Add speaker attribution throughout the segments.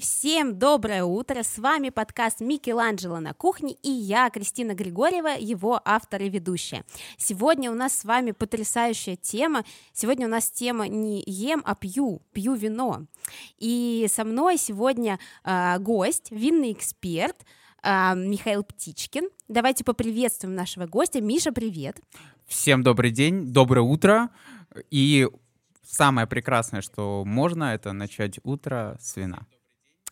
Speaker 1: Всем доброе утро! С вами подкаст Микеланджело на кухне и я, Кристина Григорьева, его автор и ведущая. Сегодня у нас с вами потрясающая тема. Сегодня у нас тема не ем, а пью, пью вино. И со мной сегодня э, гость, винный эксперт, э, Михаил Птичкин. Давайте поприветствуем нашего гостя. Миша, привет!
Speaker 2: Всем добрый день, доброе утро. И самое прекрасное, что можно, это начать утро с вина.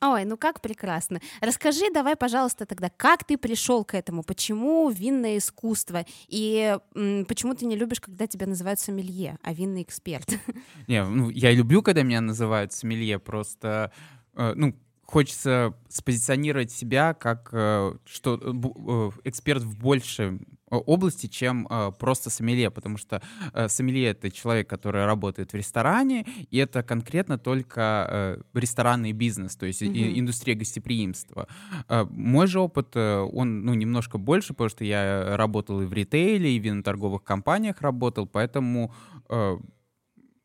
Speaker 1: Ой, ну как прекрасно. Расскажи давай, пожалуйста, тогда, как ты пришел к этому? Почему винное искусство? И м, почему ты не любишь, когда тебя называют сомелье, а винный эксперт?
Speaker 2: Не, ну, я люблю, когда меня называют сомелье, просто, э, ну, хочется спозиционировать себя как э, что э, эксперт в большей области, чем э, просто сомелье, потому что э, сомелье — это человек, который работает в ресторане, и это конкретно только э, ресторанный бизнес, то есть mm-hmm. индустрия гостеприимства. Э, мой же опыт, э, он ну, немножко больше, потому что я работал и в ритейле, и в виноторговых компаниях работал, поэтому э,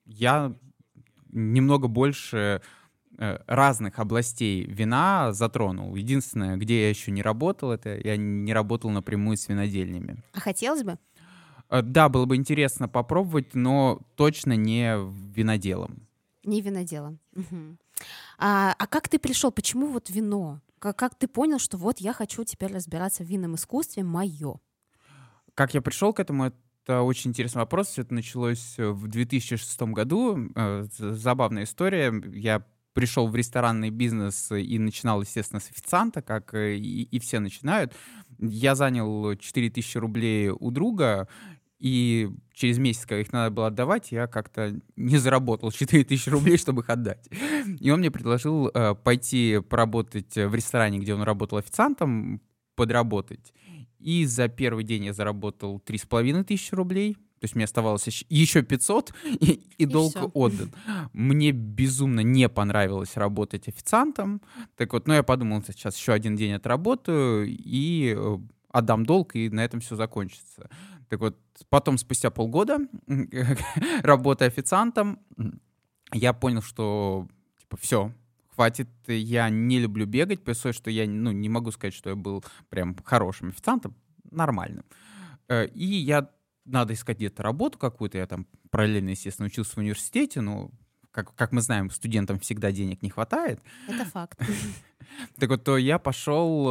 Speaker 2: я немного больше Э, разных областей вина затронул. Единственное, где я еще не работал, это я не работал напрямую с винодельнями.
Speaker 1: А хотелось бы?
Speaker 2: Э, да, было бы интересно попробовать, но точно не виноделом.
Speaker 1: Не виноделом. Угу. А, а как ты пришел? Почему вот вино? Как, как ты понял, что вот я хочу теперь разбираться в винном искусстве, мое?
Speaker 2: Как я пришел к этому, это очень интересный вопрос. Все это началось в 2006 году. Э, забавная история. Я пришел в ресторанный бизнес и начинал, естественно, с официанта, как и, и все начинают. Я занял 4000 рублей у друга, и через месяц, когда их надо было отдавать, я как-то не заработал 4000 рублей, чтобы их отдать. И он мне предложил э, пойти поработать в ресторане, где он работал официантом, подработать. И за первый день я заработал 3,5 тысячи рублей. То есть мне оставалось еще 500, и, и, и долг все. отдан. Мне безумно не понравилось работать официантом. Так вот, ну я подумал, сейчас еще один день отработаю и э, отдам долг, и на этом все закончится. Так вот, потом, спустя полгода, работая официантом, я понял, что, типа, все, хватит, я не люблю бегать, при что я, ну, не могу сказать, что я был прям хорошим официантом, нормальным. Э, и я надо искать где-то работу какую-то. Я там параллельно, естественно, учился в университете, но, как, как мы знаем, студентам всегда денег не хватает.
Speaker 1: Это факт.
Speaker 2: Так вот, то я пошел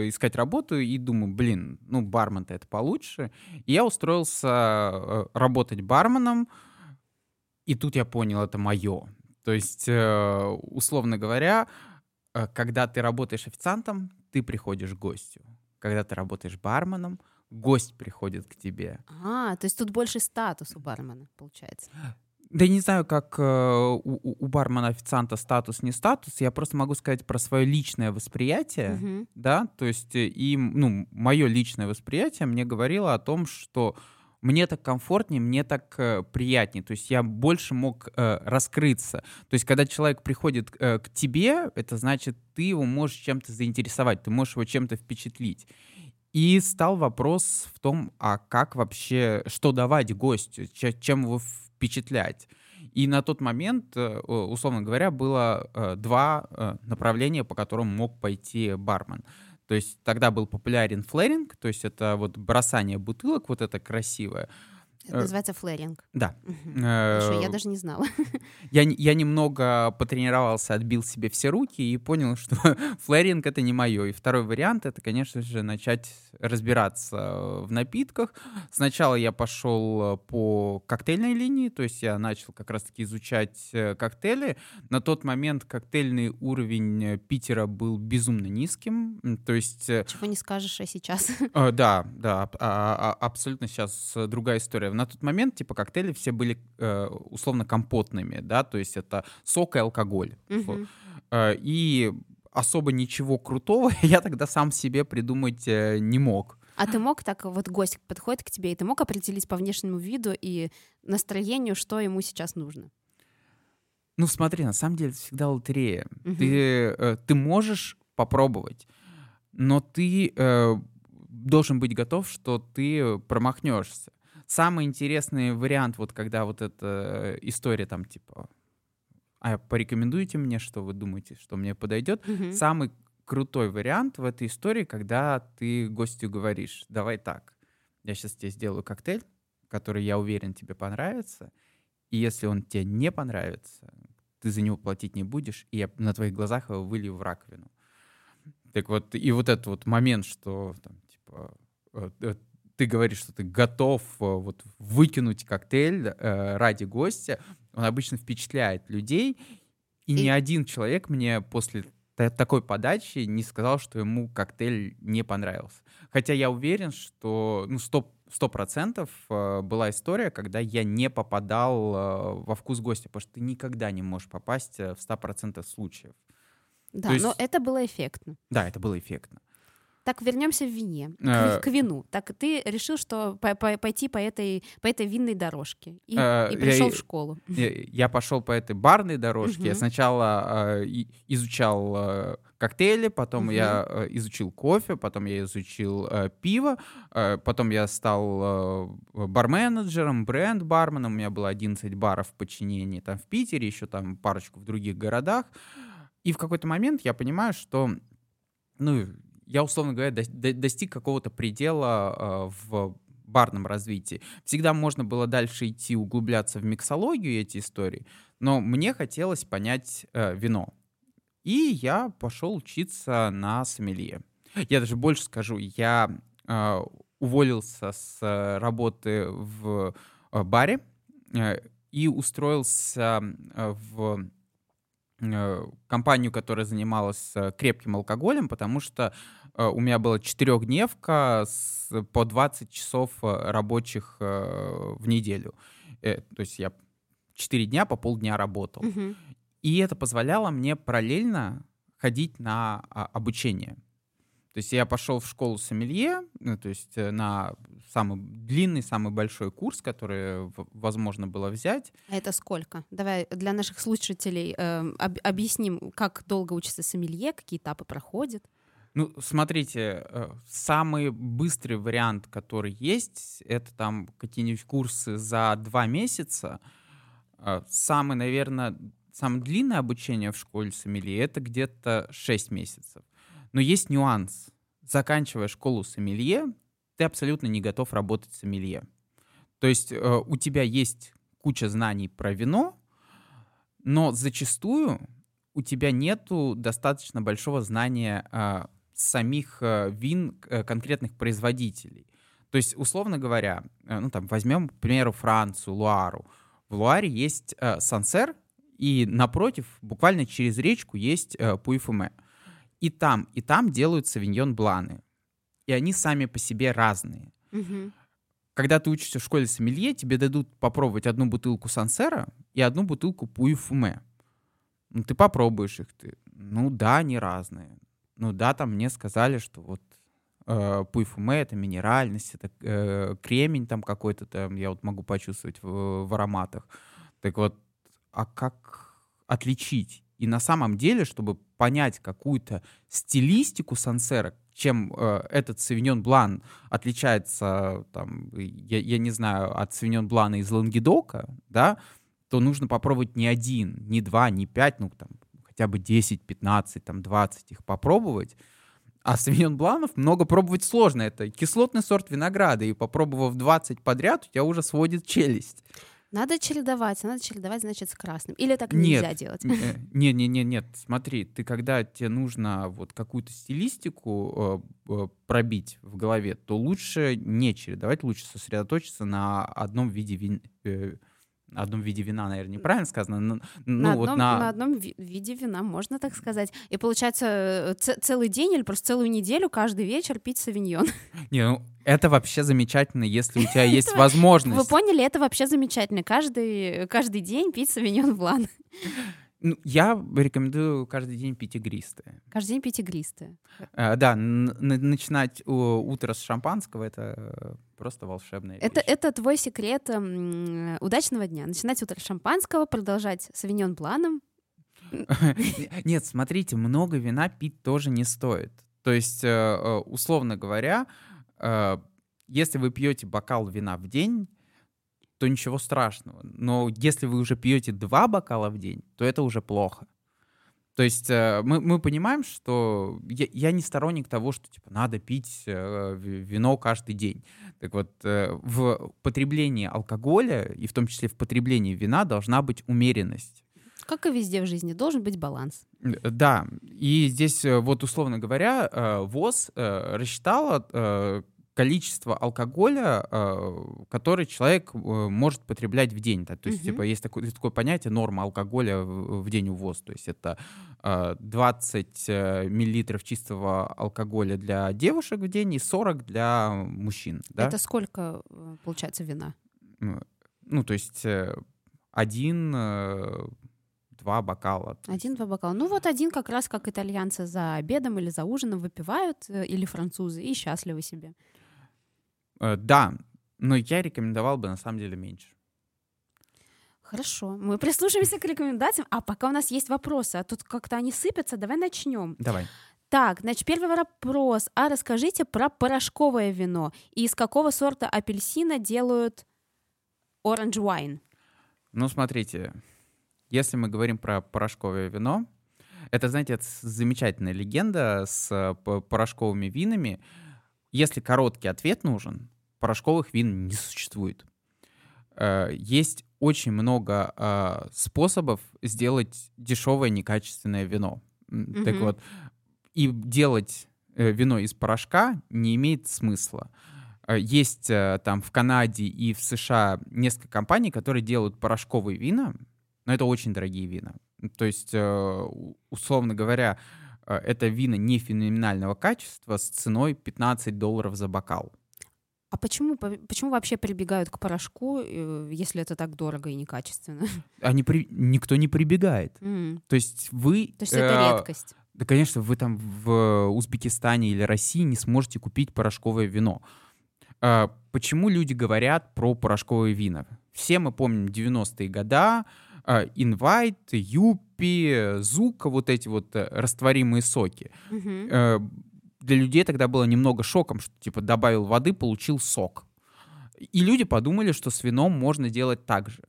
Speaker 2: э, искать работу и думаю, блин, ну, бармен-то это получше. И я устроился э, работать барменом, и тут я понял, это мое. То есть, э, условно говоря, когда ты работаешь официантом, ты приходишь к гостю. Когда ты работаешь барменом, гость приходит к тебе.
Speaker 1: А, то есть тут больше статус у бармена, получается.
Speaker 2: Да я не знаю, как э, у, у бармена официанта статус не статус, я просто могу сказать про свое личное восприятие, угу. да, то есть э, и ну мое личное восприятие мне говорило о том, что мне так комфортнее, мне так э, приятнее, то есть я больше мог э, раскрыться. То есть когда человек приходит э, к тебе, это значит ты его можешь чем-то заинтересовать, ты можешь его чем-то впечатлить. И стал вопрос в том, а как вообще, что давать гостю, чем его впечатлять. И на тот момент, э, условно говоря, было э, два э, направления, по которым мог пойти бармен. То есть тогда был популярен флэринг, то есть это вот бросание бутылок, вот это красивое.
Speaker 1: Это называется флэринг.
Speaker 2: Да.
Speaker 1: Угу. Хорошо, я даже не знала.
Speaker 2: Я, я немного потренировался, отбил себе все руки и понял, что флэринг — это не мое. И второй вариант — это, конечно же, начать разбираться в напитках. Сначала я пошел по коктейльной линии, то есть я начал как раз-таки изучать э, коктейли. На тот момент коктейльный уровень Питера был безумно низким, то есть... Э,
Speaker 1: Чего не скажешь а сейчас.
Speaker 2: Да, да, а, а, абсолютно сейчас другая история на тот момент, типа, коктейли все были э, условно компотными, да, то есть это сок и алкоголь. Угу. Э, и особо ничего крутого я тогда сам себе придумать э, не мог.
Speaker 1: А ты мог так, вот гость подходит к тебе, и ты мог определить по внешнему виду и настроению, что ему сейчас нужно?
Speaker 2: Ну смотри, на самом деле это всегда лотерея. Угу. Ты, э, ты можешь попробовать, но ты э, должен быть готов, что ты промахнешься самый интересный вариант, вот когда вот эта история там типа а порекомендуйте мне, что вы думаете, что мне подойдет.
Speaker 1: Мгм.
Speaker 2: Самый крутой вариант в этой истории, когда ты гостю говоришь, давай так, я сейчас тебе сделаю коктейль, который, я уверен, тебе понравится, и если он тебе не понравится, ты за него платить не будешь, и я на твоих глазах его вылью в раковину. Так вот, и вот этот вот момент, что там, типа, э, э, ты говоришь, что ты готов э, вот выкинуть коктейль э, ради гостя, он обычно впечатляет людей, и,
Speaker 1: И-
Speaker 2: ни один человек мне после та- такой подачи не сказал, что ему коктейль не понравился. Хотя я уверен, что ну, сто сто процентов э, была история, когда я не попадал э, во вкус гостя, потому что ты никогда не можешь попасть в 100% случаев.
Speaker 1: Да,
Speaker 2: То есть-
Speaker 1: но это было эффектно.
Speaker 2: Да, это было эффектно.
Speaker 1: Так, вернемся в вине, к, ви- к вину. Так, ты решил, что по- по- пойти по этой, по этой винной дорожке и,
Speaker 2: Э,
Speaker 1: и
Speaker 2: я
Speaker 1: пришел
Speaker 2: и-
Speaker 1: в школу.
Speaker 2: Я, я пошел по этой барной дорожке. Я сначала э, изучал э, коктейли, потом я э, изучил кофе, потом я изучил э, пиво, э, потом я стал э, бар-менеджером, бренд-барменом. У меня было 11 баров в подчинении там в Питере, еще там парочку в других городах. И в какой-то момент я понимаю, что, ну, я, условно говоря, дос- до- достиг какого-то предела э, в барном развитии. Всегда можно было дальше идти, углубляться в миксологию эти истории, но мне хотелось понять э, вино. И я пошел учиться на сомелье. Я даже больше скажу, я э, уволился с э, работы в э, баре э, и устроился э, в компанию, которая занималась э, крепким алкоголем, потому что э, у меня была четырехдневка с, по 20 часов э, рабочих э, в неделю. Э, то есть я 4 дня по полдня работал.
Speaker 1: Мгм.
Speaker 2: И это позволяло мне параллельно ходить на а, обучение. То есть я пошел в школу сомелье, ну, то есть э, на самый длинный, самый большой курс, который возможно было взять.
Speaker 1: А это сколько? Давай для наших слушателей эм, об- объясним, как долго учится сомелье, какие этапы проходит.
Speaker 2: Ну, смотрите, э, самый быстрый вариант, который есть, это там какие-нибудь курсы за два месяца. Э, Самый, наверное, самое длинное обучение в школе сомелье — это где-то 6 месяцев. Но есть нюанс. Заканчивая школу сомелье, ты абсолютно не готов работать сомелье. То есть э, у тебя есть куча знаний про вино, но зачастую у тебя нету достаточно большого знания а, самих а, вин э, конкретных производителей. То есть, условно говоря, э, ну там возьмем, к примеру, Францию, Луару. В Луаре есть э, Сансер, и напротив, буквально через речку, есть э, Пуйфуме. И там, и там делают савиньон бланы. И они сами по себе разные
Speaker 1: Мгм.
Speaker 2: когда ты учишься в школе сомелье, тебе дадут попробовать одну бутылку Сансера и одну бутылку Пуи-Фуме. Ну, ты попробуешь их. Ты, ну да, они разные. Ну да, там мне сказали, что вот э, Пуи-Фуме — это минеральность, это э, кремень там какой-то там, я вот могу почувствовать в, в ароматах. Так вот, а как отличить? И на самом деле, чтобы понять какую-то стилистику Сансера, чем э, этот Савиньон Блан отличается, там, я, я не знаю, от Савиньон Блана из Лангедока, да, то нужно попробовать не один, не два, не пять, ну, там, хотя бы 10, 15, там, 20 их попробовать. А Савиньон Бланов много пробовать сложно. Это кислотный сорт винограда, и попробовав 20 подряд, у тебя уже сводит челюсть.
Speaker 1: Надо чередовать, надо чередовать, значит, с красным. Или так
Speaker 2: Нет.
Speaker 1: нельзя делать.
Speaker 2: Не, не, не, нет, смотри, ты когда тебе нужно вот какую-то стилистику э, э, пробить в голове, то лучше не чередовать, лучше сосредоточиться на одном виде вин, э, одном виде вина, наверное, неправильно сказано, но- ну
Speaker 1: на,
Speaker 2: вот
Speaker 1: одном,
Speaker 2: на,
Speaker 1: на одном ви- виде вина, можно так сказать. И получается э, ц- целый день или просто целую неделю каждый вечер пить савиньон.
Speaker 2: не, ну, это вообще замечательно, если у тебя есть
Speaker 1: Вы
Speaker 2: возможность.
Speaker 1: поняли, это вообще замечательно. Каждый, каждый день пить савиньон блан.
Speaker 2: Ну, я рекомендую каждый день пить игристое.
Speaker 1: Каждый день пить игристое.
Speaker 2: Э, Да, начинать утро с шампанского это просто волшебная
Speaker 1: Это,
Speaker 2: вещь.
Speaker 1: это твой секрет м, удачного дня. Начинать утро с шампанского, продолжать савиньон бланом.
Speaker 2: Нет, смотрите, много вина пить тоже не стоит. То есть, э, э, условно говоря, э, если вы пьете бокал вина в день, то ничего страшного. Но если вы уже пьете два бокала в день, то это уже плохо. То есть э, мы, мы понимаем, что я, я не сторонник того, что типа надо пить э, вино каждый день. Так вот, э, в потреблении алкоголя и в том числе в потреблении вина должна быть умеренность.
Speaker 1: Как и везде в жизни, должен быть баланс.
Speaker 2: Да, и здесь вот условно говоря, ВОЗ рассчитала количество алкоголя, э, который человек э, может потреблять в день. Да? То есть, угу. типа, есть такое, есть такое понятие норма алкоголя в, в день увоз. То есть это 20 э, миллилитров чистого алкоголя для девушек в день и 40 для мужчин. Да?
Speaker 1: Это сколько, получается, вина?
Speaker 2: Ну, то есть один два бокала.
Speaker 1: Один-два бокала. Ну вот один как раз как итальянцы за обедом или за ужином выпивают, или французы, и счастливы себе.
Speaker 2: Э, да, но я рекомендовал бы на самом деле меньше.
Speaker 1: Хорошо, мы прислушаемся к рекомендациям. А пока у нас есть вопросы, а тут как-то они сыпятся, давай начнем.
Speaker 2: Давай.
Speaker 1: Так, значит, первый вопрос. А расскажите про порошковое вино. И из какого сорта апельсина делают orange wine?
Speaker 2: Ну, смотрите, если мы говорим про порошковое вино, это, знаете, это замечательная легенда с э, порошковыми винами. Если короткий ответ нужен, порошковых вин не существует. Э, есть очень много э, способов сделать дешевое некачественное вино. Mm-hmm. Так вот, и делать э, вино из порошка не имеет смысла. Есть там в Канаде и в США несколько компаний, которые делают порошковые вина, но это очень дорогие вина. То есть, условно говоря, это вина не феноменального качества с ценой 15 долларов за бокал.
Speaker 1: А почему, почему вообще прибегают к порошку, э, если это так дорого и некачественно?
Speaker 2: Они при... Никто не прибегает. Mm. То есть вы...
Speaker 1: То есть это э, редкость.
Speaker 2: Да, конечно, вы там в Узбекистане или России не сможете купить порошковое вино. Э, почему люди говорят про порошковые вина? Все мы помним 90-е годы, Invite, Юпи, Зука, вот эти вот э, растворимые соки. Угу. Для людей тогда было немного шоком, что типа добавил воды, получил сок. И люди подумали, что с вином можно делать так же.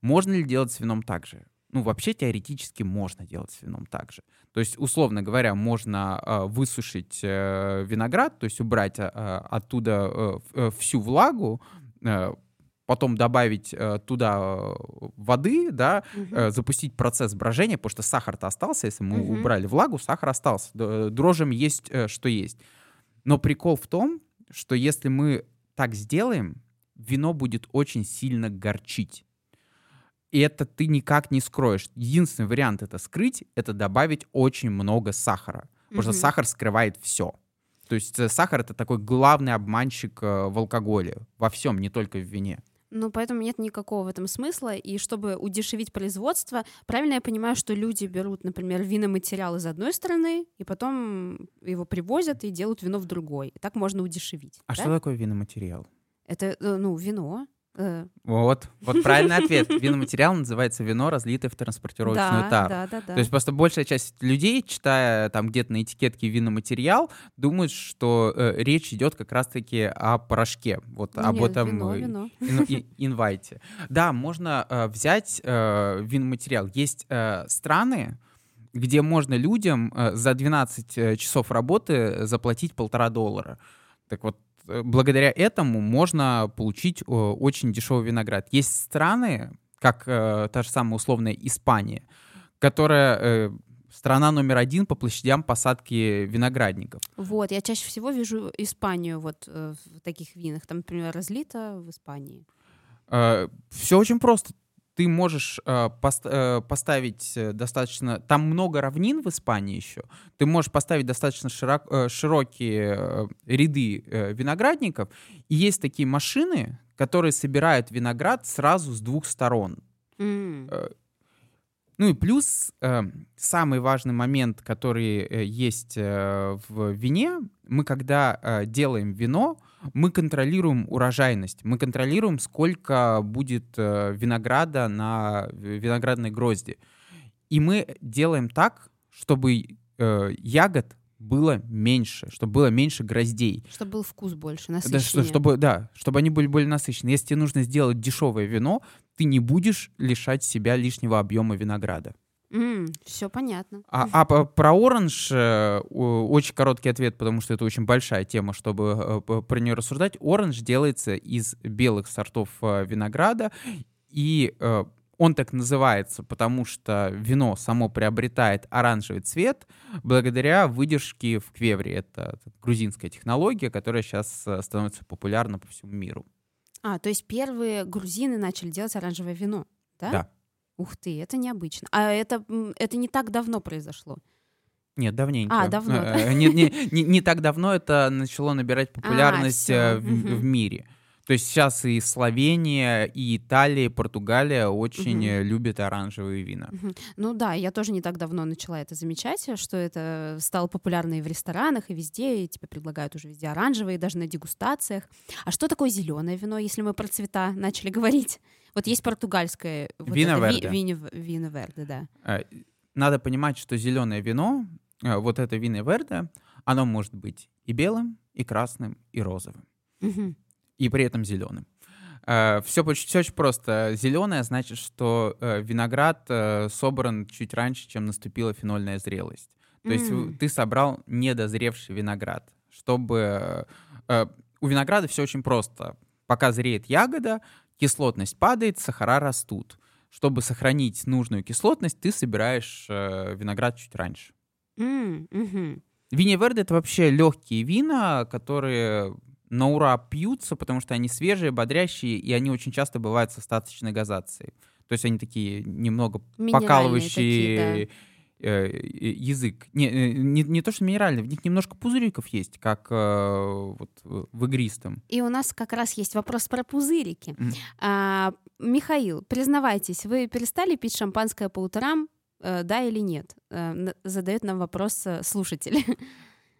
Speaker 2: Можно ли делать с вином так же? Ну, вообще теоретически можно делать с вином так же. То есть, условно говоря, можно э, высушить э, виноград, то есть убрать э, оттуда э, всю влагу, э, потом добавить э, туда э, воды, да, угу. э, запустить процесс брожения, потому что сахар-то остался, если мы угу. убрали влагу, сахар остался. Дрожжам есть, э, что есть. Но прикол в том, что если мы так сделаем, вино будет очень сильно горчить. И это ты никак не скроешь. Единственный вариант это скрыть, это добавить очень много сахара. Потому mm что сахар скрывает все. То есть э, сахар это такой главный обманщик э, в алкоголе. Во всем, не только в вине.
Speaker 1: Ну, поэтому нет никакого в этом смысла. И чтобы удешевить производство, правильно я понимаю, что люди берут, например, виноматериал из одной страны, и потом его привозят и делают вино в другой. И так можно удешевить.
Speaker 2: А да? что такое виноматериал?
Speaker 1: Это, э, ну, вино.
Speaker 2: Э. Вот, вот правильный ответ. Виноматериал называется вино, разлитое в транспортировочную
Speaker 1: да,
Speaker 2: тару.
Speaker 1: Да, да, да.
Speaker 2: То есть просто большая часть людей, читая там где-то на этикетке виноматериал, думают, что э, речь идет как раз-таки о порошке, вот Нет, об этом
Speaker 1: вино, вино.
Speaker 2: инвайте. Да, можно э, взять э, виноматериал. Есть э, страны, где можно людям э, за 12 э, часов работы заплатить полтора доллара. Так вот, благодаря этому можно получить очень дешевый виноград. Есть страны, как э, та же самая условная Испания, которая э, страна номер один по площадям посадки виноградников.
Speaker 1: Вот, я чаще всего вижу Испанию вот в таких винах. Там, например, разлито в Испании.
Speaker 2: Все очень просто ты можешь э, пост э, поставить э, достаточно... Там много равнин в Испании еще. Ты можешь поставить достаточно широк, э, широкие э, ряды э, виноградников. И есть такие машины, которые собирают виноград сразу с двух сторон. Mm. Ну и плюс э, самый важный момент, который э, есть э, в вине, мы когда э, делаем вино, мы контролируем урожайность, мы контролируем, сколько будет э, винограда на виноградной грозди. И мы делаем так, чтобы э, ягод было меньше, чтобы было меньше гроздей.
Speaker 1: Чтобы был вкус больше,
Speaker 2: Да,
Speaker 1: насыщеннее.
Speaker 2: что- чтобы, да, чтобы они были более насыщенные. Если тебе нужно сделать дешевое вино, ты не будешь лишать себя лишнего объема винограда.
Speaker 1: все понятно.
Speaker 2: А, а про оранж э, очень короткий ответ, потому что это очень большая тема, чтобы э, про нее рассуждать. Оранж делается из белых сортов э, винограда, и э, он так называется, потому что вино само приобретает оранжевый цвет благодаря выдержке в квевре. Это грузинская технология, которая сейчас становится популярна по всему миру.
Speaker 1: А, то есть первые грузины начали делать оранжевое вино, да?
Speaker 2: Да.
Speaker 1: Ух ты, это необычно. А это, это не так давно произошло.
Speaker 2: Нет, давненько.
Speaker 1: А, давно, да.
Speaker 2: Э, Не, не, не, не так давно это начало набирать популярность
Speaker 1: всё,
Speaker 2: э, в, в мире. То есть сейчас и Словения, и Италия, и Португалия очень э, любят оранжевые вина.
Speaker 1: Мгм. Ну да, я тоже не так давно начала это замечать, что это стало популярно и в ресторанах, и везде, и тебе предлагают уже везде оранжевые, даже на дегустациях. А что такое зеленое вино, если мы про цвета начали говорить? Вот есть португальское вот
Speaker 2: Вино
Speaker 1: это ви-
Speaker 2: верде.
Speaker 1: вино- вино верде, да.
Speaker 2: Э, Надо понимать, что зеленое вино, э, вот это вино верде, оно может быть и белым, и красным, и розовым.
Speaker 1: Мгм.
Speaker 2: И при этом зеленым. Все, все очень просто. Зеленое значит, что э, виноград э, собран чуть раньше, чем наступила фенольная зрелость. То есть ты собрал недозревший виноград. Чтобы... э, э, У винограда все очень просто. Пока зреет ягода, кислотность падает, сахара растут. Чтобы сохранить нужную кислотность, ты собираешь э, виноград чуть раньше.
Speaker 1: М, мгм.
Speaker 2: Вине Верде — это вообще легкие вина, которые на ура пьются, потому что они свежие, бодрящие, и они очень часто бывают с остаточной газацией. То есть они такие немного покалывающие
Speaker 1: такие,
Speaker 2: э, э, язык. Не, э, не, не то, что минеральные, в них немножко пузыриков есть, как вот в игристом.
Speaker 1: И у нас как раз есть вопрос про пузырики.
Speaker 2: Мгм.
Speaker 1: А, Михаил, признавайтесь, вы перестали пить шампанское по утрам, да или нет? Задает нам вопрос слушатель.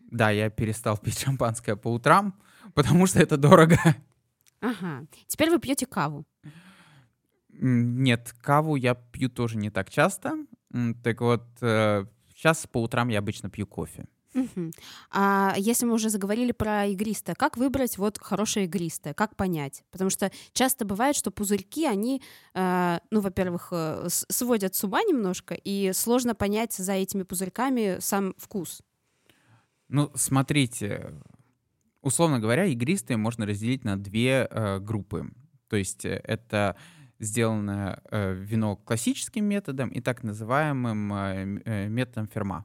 Speaker 2: Да, я перестал пить шампанское по утрам, потому что это дорого.
Speaker 1: Ага. Теперь вы пьете каву.
Speaker 2: Нет, каву я пью тоже не так часто. Так вот, сейчас по утрам я обычно пью кофе.
Speaker 1: Мгм. А если мы уже заговорили про игристое, как выбрать вот хорошее игристое? Как понять? Потому что часто бывает, что пузырьки, они, э, ну, во-первых, э, сводят с ума немножко, и сложно понять за этими пузырьками сам вкус.
Speaker 2: Ну, смотрите, условно говоря, игристые можно разделить на две э, группы. То есть э, это сделано э, вино классическим методом и так называемым э, э, методом ферма.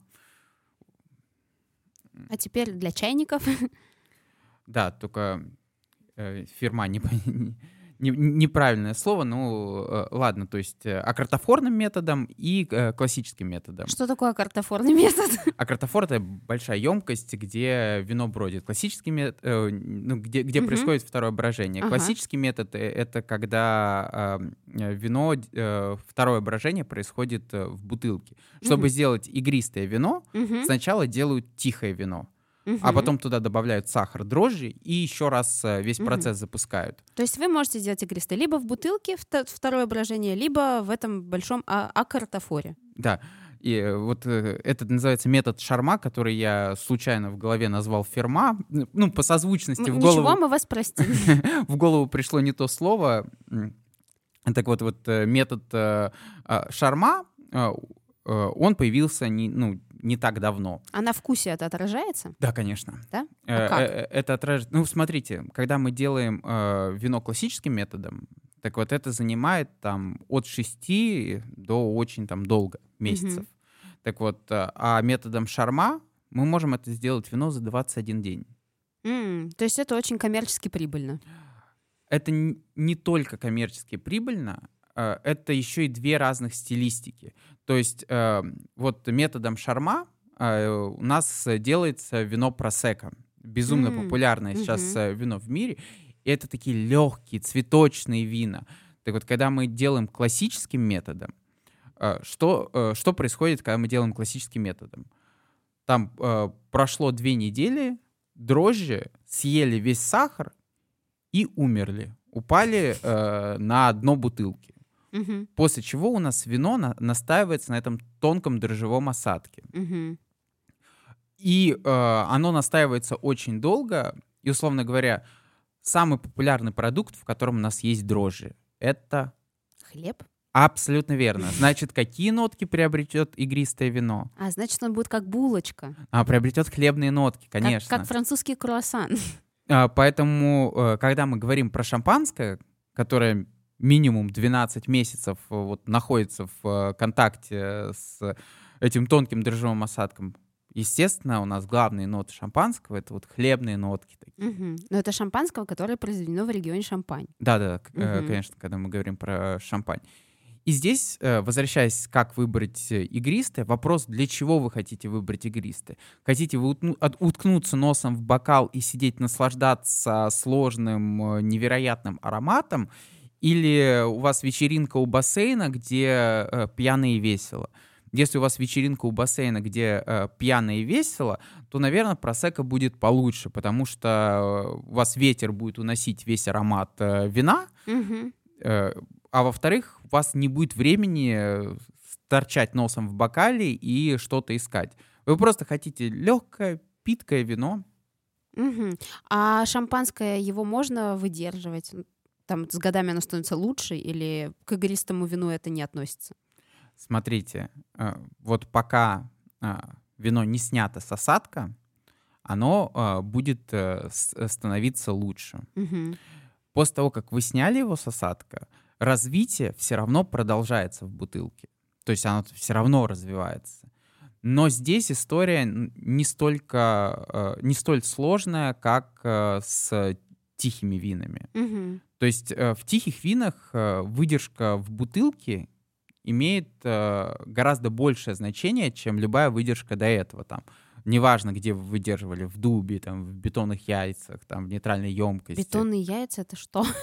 Speaker 1: А теперь для чайников.
Speaker 2: Да, только э, фирма не, не- неправильное слово, ну э, ладно, то есть э, акартофорным методом и э, классическим методом.
Speaker 1: Что такое картофорный метод?
Speaker 2: А картофор — это большая емкость, где вино бродит. Классический метод, э, ну, где, где
Speaker 1: Мгм.
Speaker 2: происходит второе брожение.
Speaker 1: Ага.
Speaker 2: Классический метод — э, это когда э, вино, э, второе брожение происходит э, в бутылке. Чтобы
Speaker 1: Мгм.
Speaker 2: сделать игристое вино,
Speaker 1: Мгм,
Speaker 2: сначала делают тихое вино, а потом туда добавляют сахар, дрожжи и еще раз э, весь процесс запускают.
Speaker 1: То есть вы можете сделать игристое либо в бутылке, вто- второе брожение, либо в этом большом а- акартофоре.
Speaker 2: Да. И э, вот э, это называется метод шарма, который я случайно в голове назвал ферма. Ну, по созвучности
Speaker 1: М,
Speaker 2: в
Speaker 1: Ничего,
Speaker 2: голову,
Speaker 1: мы вас простим.
Speaker 2: в голову пришло не то слово. Так вот, вот метод а, шарма, э, он появился не, ну, не так давно.
Speaker 1: А на вкусе это отражается?
Speaker 2: Да, конечно.
Speaker 1: Да?
Speaker 2: Э,
Speaker 1: А как?
Speaker 2: э, Это отражает... Ну, смотрите, когда мы делаем э, вино классическим методом, так вот это занимает там от 6 до очень там долго месяцев. Так вот, э, а методом шарма мы можем это сделать вино за 21 день.
Speaker 1: М, То есть это очень коммерчески прибыльно.
Speaker 2: Это не только коммерчески прибыльно, э, это еще и две разных стилистики. То есть э, вот методом шарма э, у нас делается вино просека. Безумно
Speaker 1: М,
Speaker 2: популярное сейчас э, вино в мире. И это такие легкие, цветочные вина. Так вот, когда мы делаем классическим методом, э, что, э, что происходит, когда мы делаем классическим методом? Там э, прошло две недели, дрожжи съели весь сахар и умерли. Упали э, на дно бутылки.
Speaker 1: Мгм,
Speaker 2: После чего у нас вино на- настаивается на этом тонком дрожжевом осадке.
Speaker 1: мгм.
Speaker 2: И э, оно настаивается очень долго, и, условно говоря, самый популярный продукт, в котором у нас есть дрожжи, это...
Speaker 1: Хлеб?
Speaker 2: Абсолютно верно. Значит, какие нотки приобретет игристое вино?
Speaker 1: А, значит, он будет как булочка.
Speaker 2: А, приобретет хлебные нотки, конечно.
Speaker 1: Как, как французский круассан.
Speaker 2: А, поэтому, э, когда мы говорим про шампанское, которое минимум 12 месяцев э, вот, находится в э, контакте с этим тонким дрожжевым осадком, естественно, у нас главные ноты шампанского — это вот хлебные нотки. Такие.
Speaker 1: Угу. Но это шампанского, которое произведено в регионе Шампань.
Speaker 2: Да-да, угу. конечно, когда мы говорим про шампань. И здесь, э, возвращаясь, как выбрать э, игристое, вопрос, для чего вы хотите выбрать игристое? Хотите вы уткнуться носом в бокал и сидеть наслаждаться сложным, э, невероятным ароматом? Или у вас вечеринка у бассейна, где пьяно и весело? Если у вас вечеринка у бассейна, где э, пьяно и весело, то, наверное, просека будет получше, потому что у вас ветер будет уносить весь аромат э, вина,
Speaker 1: угу.
Speaker 2: э, а во-вторых, у вас не будет времени э, торчать носом в бокале и что-то искать. Вы просто хотите легкое, питкое вино.
Speaker 1: Угу. А шампанское его можно выдерживать? Там с годами оно становится лучше или к игристому вину это не относится?
Speaker 2: Смотрите, э, вот пока э, вино не снято с осадка, оно будет становиться лучше.
Speaker 1: Угу.
Speaker 2: После того, как вы сняли его с осадка, развитие все равно продолжается в бутылке. То есть оно все равно развивается. Но здесь история не столько, э, не столь сложная, как э, с тихими винами.
Speaker 1: Угу.
Speaker 2: То есть э, в тихих винах выдержка в бутылке имеет гораздо большее значение, чем любая выдержка до этого. Там неважно, где вы выдерживали, в дубе, там, в бетонных яйцах, там, в нейтральной емкости.
Speaker 1: Бетонные яйца — это что?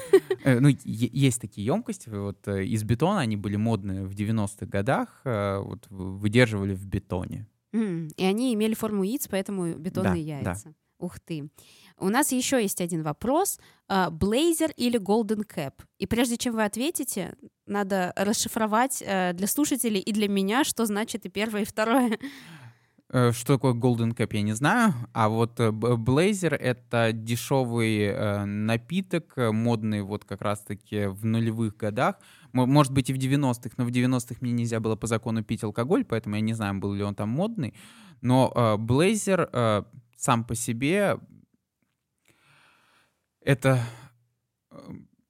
Speaker 2: Э, ну, есть такие емкости, вот э, из бетона они были модные в 90-х годах, э, вот выдерживали в бетоне.
Speaker 1: И они имели форму яиц, поэтому бетонные да, яйца. Да. Ух ты. У нас еще есть один вопрос. Блейзер или Golden Cap? И прежде чем вы ответите, надо расшифровать для слушателей и для меня, что значит и первое, и второе.
Speaker 2: Э, что такое Golden Cup, я не знаю. А вот Blazer — это дешевый э, напиток, э, модный вот как раз-таки в нулевых годах. Может быть, и в 90-х, но в 90-х мне нельзя было по закону пить алкоголь, поэтому я не знаю, был ли он там модный. Но Blazer сам по себе — это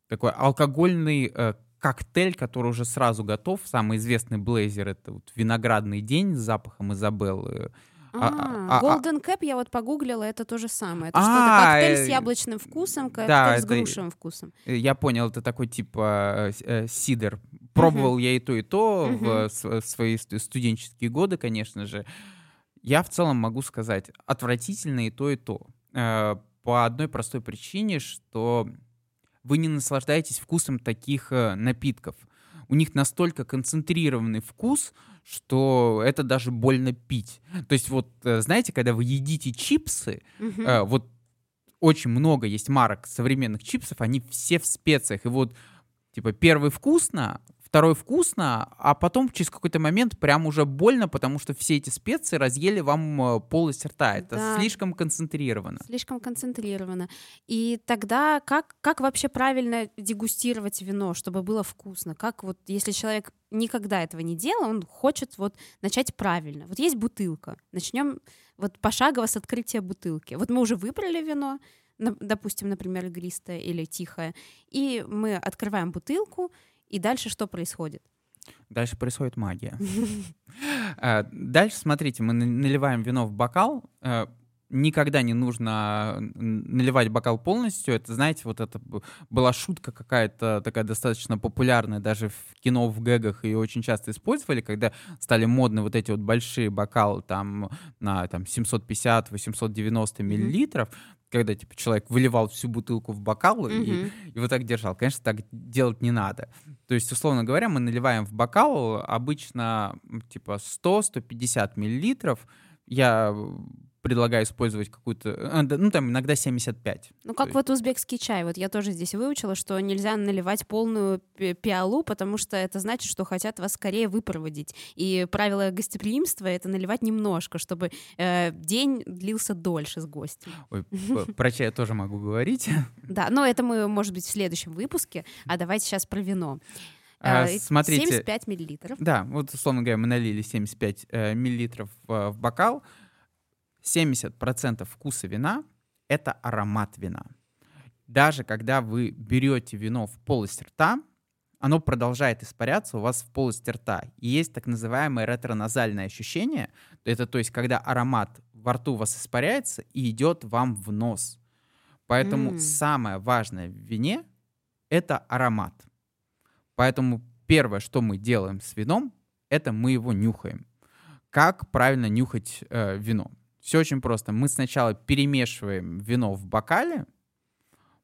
Speaker 2: такой алкогольный коктейль, который уже сразу готов. Самый известный блейзер — это вот «Виноградный день» с запахом Изабеллы.
Speaker 1: А, а, а, Golden Cap я вот погуглила, это то же самое. Это что-то коктейль с яблочным вкусом, коктейль да, с грушевым вкусом.
Speaker 2: Я понял, это такой типа э, сидр. Пробовал uh-huh. я и то, и то uh-huh. в свои студенческие годы, конечно же. Я в целом могу сказать, отвратительно и то, и то. Э, по одной простой причине, что вы не наслаждаетесь вкусом таких э, напитков. У них настолько концентрированный вкус, что это даже больно пить. То есть вот, э, знаете, когда вы едите чипсы,
Speaker 1: угу. э,
Speaker 2: вот очень много есть марок современных чипсов, они все в специях. И вот, типа, первый вкусно, второй вкусно, а потом через какой-то момент прям уже больно, потому что все эти специи разъели вам э, полость рта. Это да. слишком концентрировано.
Speaker 1: Слишком концентрировано. И тогда как, как вообще правильно дегустировать вино, чтобы было вкусно? Как вот, если человек никогда этого не делал, он хочет вот начать правильно. Вот есть бутылка. Начнем вот пошагово с открытия бутылки. Вот мы уже выбрали вино, допустим, например, игристое или тихое, и мы открываем бутылку, и дальше что происходит?
Speaker 2: Дальше происходит магия. Э, дальше, смотрите, мы наливаем вино в бокал. Э, никогда не нужно наливать бокал полностью. Это, знаете, вот это была шутка какая-то такая достаточно популярная даже в кино, в гэгах, ее очень часто использовали, когда стали модны вот эти вот большие бокалы там на там 750-890 миллилитров когда типа человек выливал всю бутылку в бокал mm-hmm. и, и вот так держал. Конечно, так делать не надо. То есть, условно говоря, мы наливаем в бокал обычно типа 100-150 миллилитров. Я предлагаю использовать какую-то, э, ну там иногда 75.
Speaker 1: Ну как вот узбекский чай, вот я тоже здесь выучила, что нельзя наливать полную пиалу, потому что это значит, что хотят вас скорее выпроводить. И правило гостеприимства — это наливать немножко, чтобы э, день длился дольше с гостем.
Speaker 2: Ой, про чай я тоже могу говорить.
Speaker 1: Да, но это мы, может быть, в следующем выпуске, а давайте сейчас про вино.
Speaker 2: А, смотрите,
Speaker 1: 75 миллилитров.
Speaker 2: Да, вот условно говоря, мы налили 75 э, миллилитров в бокал, 70% вкуса вина — это аромат вина. Даже когда вы берете вино в полость рта, оно продолжает испаряться у вас в полости рта. И есть так называемое ретроназальное ощущение. Это то есть, когда аромат во рту у вас испаряется и идет вам в нос. Поэтому mm. самое важное в вине — это аромат. Поэтому первое, что мы делаем с вином, это мы его нюхаем. Как правильно нюхать э, вино? Все очень просто. Мы сначала перемешиваем вино в бокале,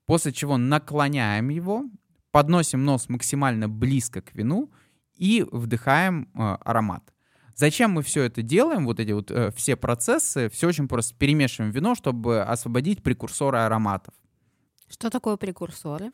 Speaker 2: после чего наклоняем его, подносим нос максимально близко к вину и вдыхаем э, аромат. Зачем мы все это делаем, вот эти вот э, все процессы? Все очень просто. Перемешиваем вино, чтобы освободить прекурсоры ароматов.
Speaker 1: Что такое прекурсоры?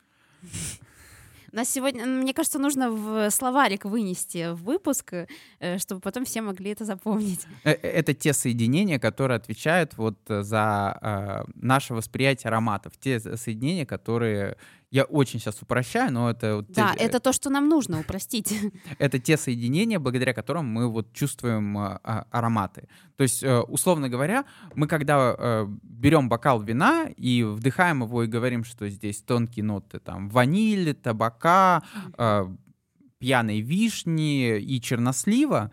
Speaker 1: Нас сегодня, мне кажется, нужно в словарик вынести в выпуск, э, чтобы потом все могли это запомнить.
Speaker 2: Э, э, это те соединения, которые отвечают вот за наше восприятие ароматов, те соединения, которые я очень сейчас упрощаю, но это...
Speaker 1: Да, те... это то, что нам нужно упростить.
Speaker 2: это те соединения, благодаря которым мы вот чувствуем а, а, ароматы. То есть, э, условно говоря, мы когда э, берем бокал вина и вдыхаем его и говорим, что здесь тонкие ноты, там, ванили, табака, э, пьяной вишни и чернослива,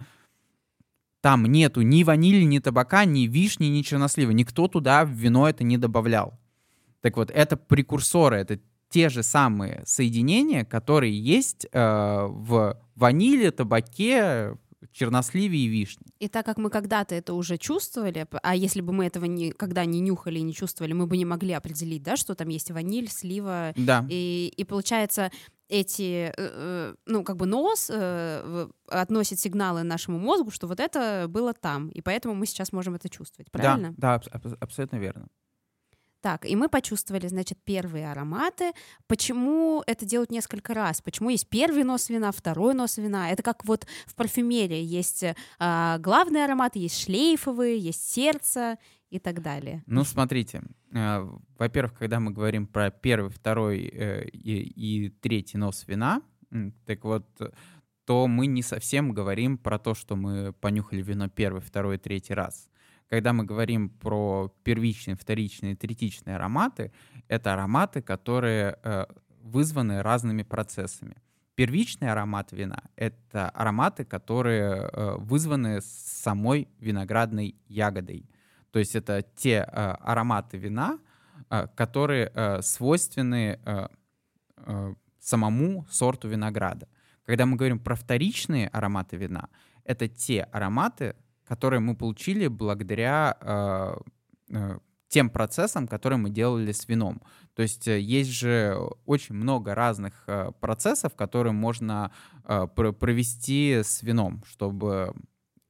Speaker 2: там нету ни ванили, ни табака, ни вишни, ни чернослива. Никто туда в вино это не добавлял. Так вот, это прекурсоры, это те же самые соединения, которые есть э, в ваниле, табаке, черносливе и вишне.
Speaker 1: И так как мы когда-то это уже чувствовали, а если бы мы этого никогда не нюхали и не чувствовали, мы бы не могли определить, да, что там есть ваниль, слива.
Speaker 2: Да.
Speaker 1: И, и получается, эти, э, э ну, как бы нос э, относит сигналы нашему мозгу, что вот это было там, и поэтому мы сейчас можем это чувствовать, правильно?
Speaker 2: Да, да, аб- абсолютно верно.
Speaker 1: Так, и мы почувствовали, значит, первые ароматы. Почему это делают несколько раз? Почему есть первый нос вина, второй нос вина? Это как вот в парфюмерии есть э, главный аромат, есть шлейфовые, есть сердце и так далее.
Speaker 2: Ну, смотрите, э, во-первых, когда мы говорим про первый, второй э, и, и третий нос вина, так вот, то мы не совсем говорим про то, что мы понюхали вино первый, второй, третий раз когда мы говорим про первичные, вторичные, третичные ароматы, это ароматы, которые э, вызваны разными процессами. Первичный аромат вина — это ароматы, которые э, вызваны самой виноградной ягодой. То есть это те э, ароматы вина, э, которые э, свойственны э, э, самому сорту винограда. Когда мы говорим про вторичные ароматы вина, это те ароматы, которые мы получили благодаря э, э, тем процессам, которые мы делали с вином. То есть э, есть же очень много разных процессов, которые можно провести с вином, чтобы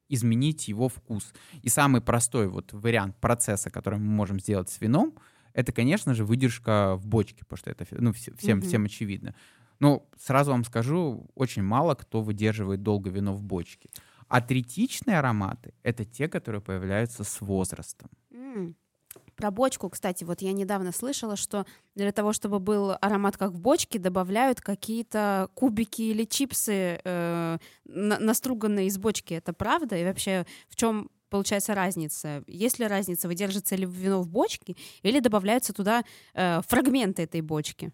Speaker 2: изменить его вкус. И самый простой вот вариант процесса, который мы можем сделать с вином, это, конечно же, выдержка в бочке, потому что это ну, всем, mm-hmm. всем очевидно. Но сразу вам скажу, очень мало кто выдерживает долго вино в бочке. А третичные ароматы — это те, которые появляются с возрастом.
Speaker 1: Mm. Про бочку, кстати, вот я недавно слышала, что для того, чтобы был аромат как в бочке, добавляют какие-то кубики или чипсы, э, на- наструганные из бочки. Это правда? И вообще в чем получается разница? Есть ли разница, выдержится ли вино в бочке, или добавляются туда э, фрагменты этой бочки?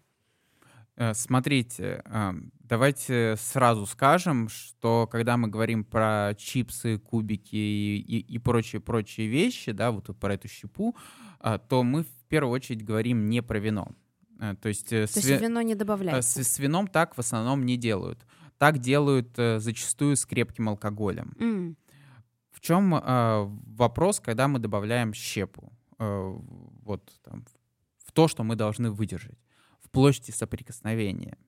Speaker 2: Э, смотрите, давайте сразу скажем, что когда мы говорим про чипсы, кубики и, и, и прочие прочие вещи, да, вот про эту щепу, а, то мы в первую очередь говорим не про вино. Э, то есть,
Speaker 1: э, то есть вино не добавляется?
Speaker 2: С, с вином так в основном не делают. Так делают зачастую с крепким алкоголем.
Speaker 1: Mm.
Speaker 2: В чем э, вопрос, когда мы добавляем щепу? Вот там, в то, что мы должны выдержать площади соприкосновения.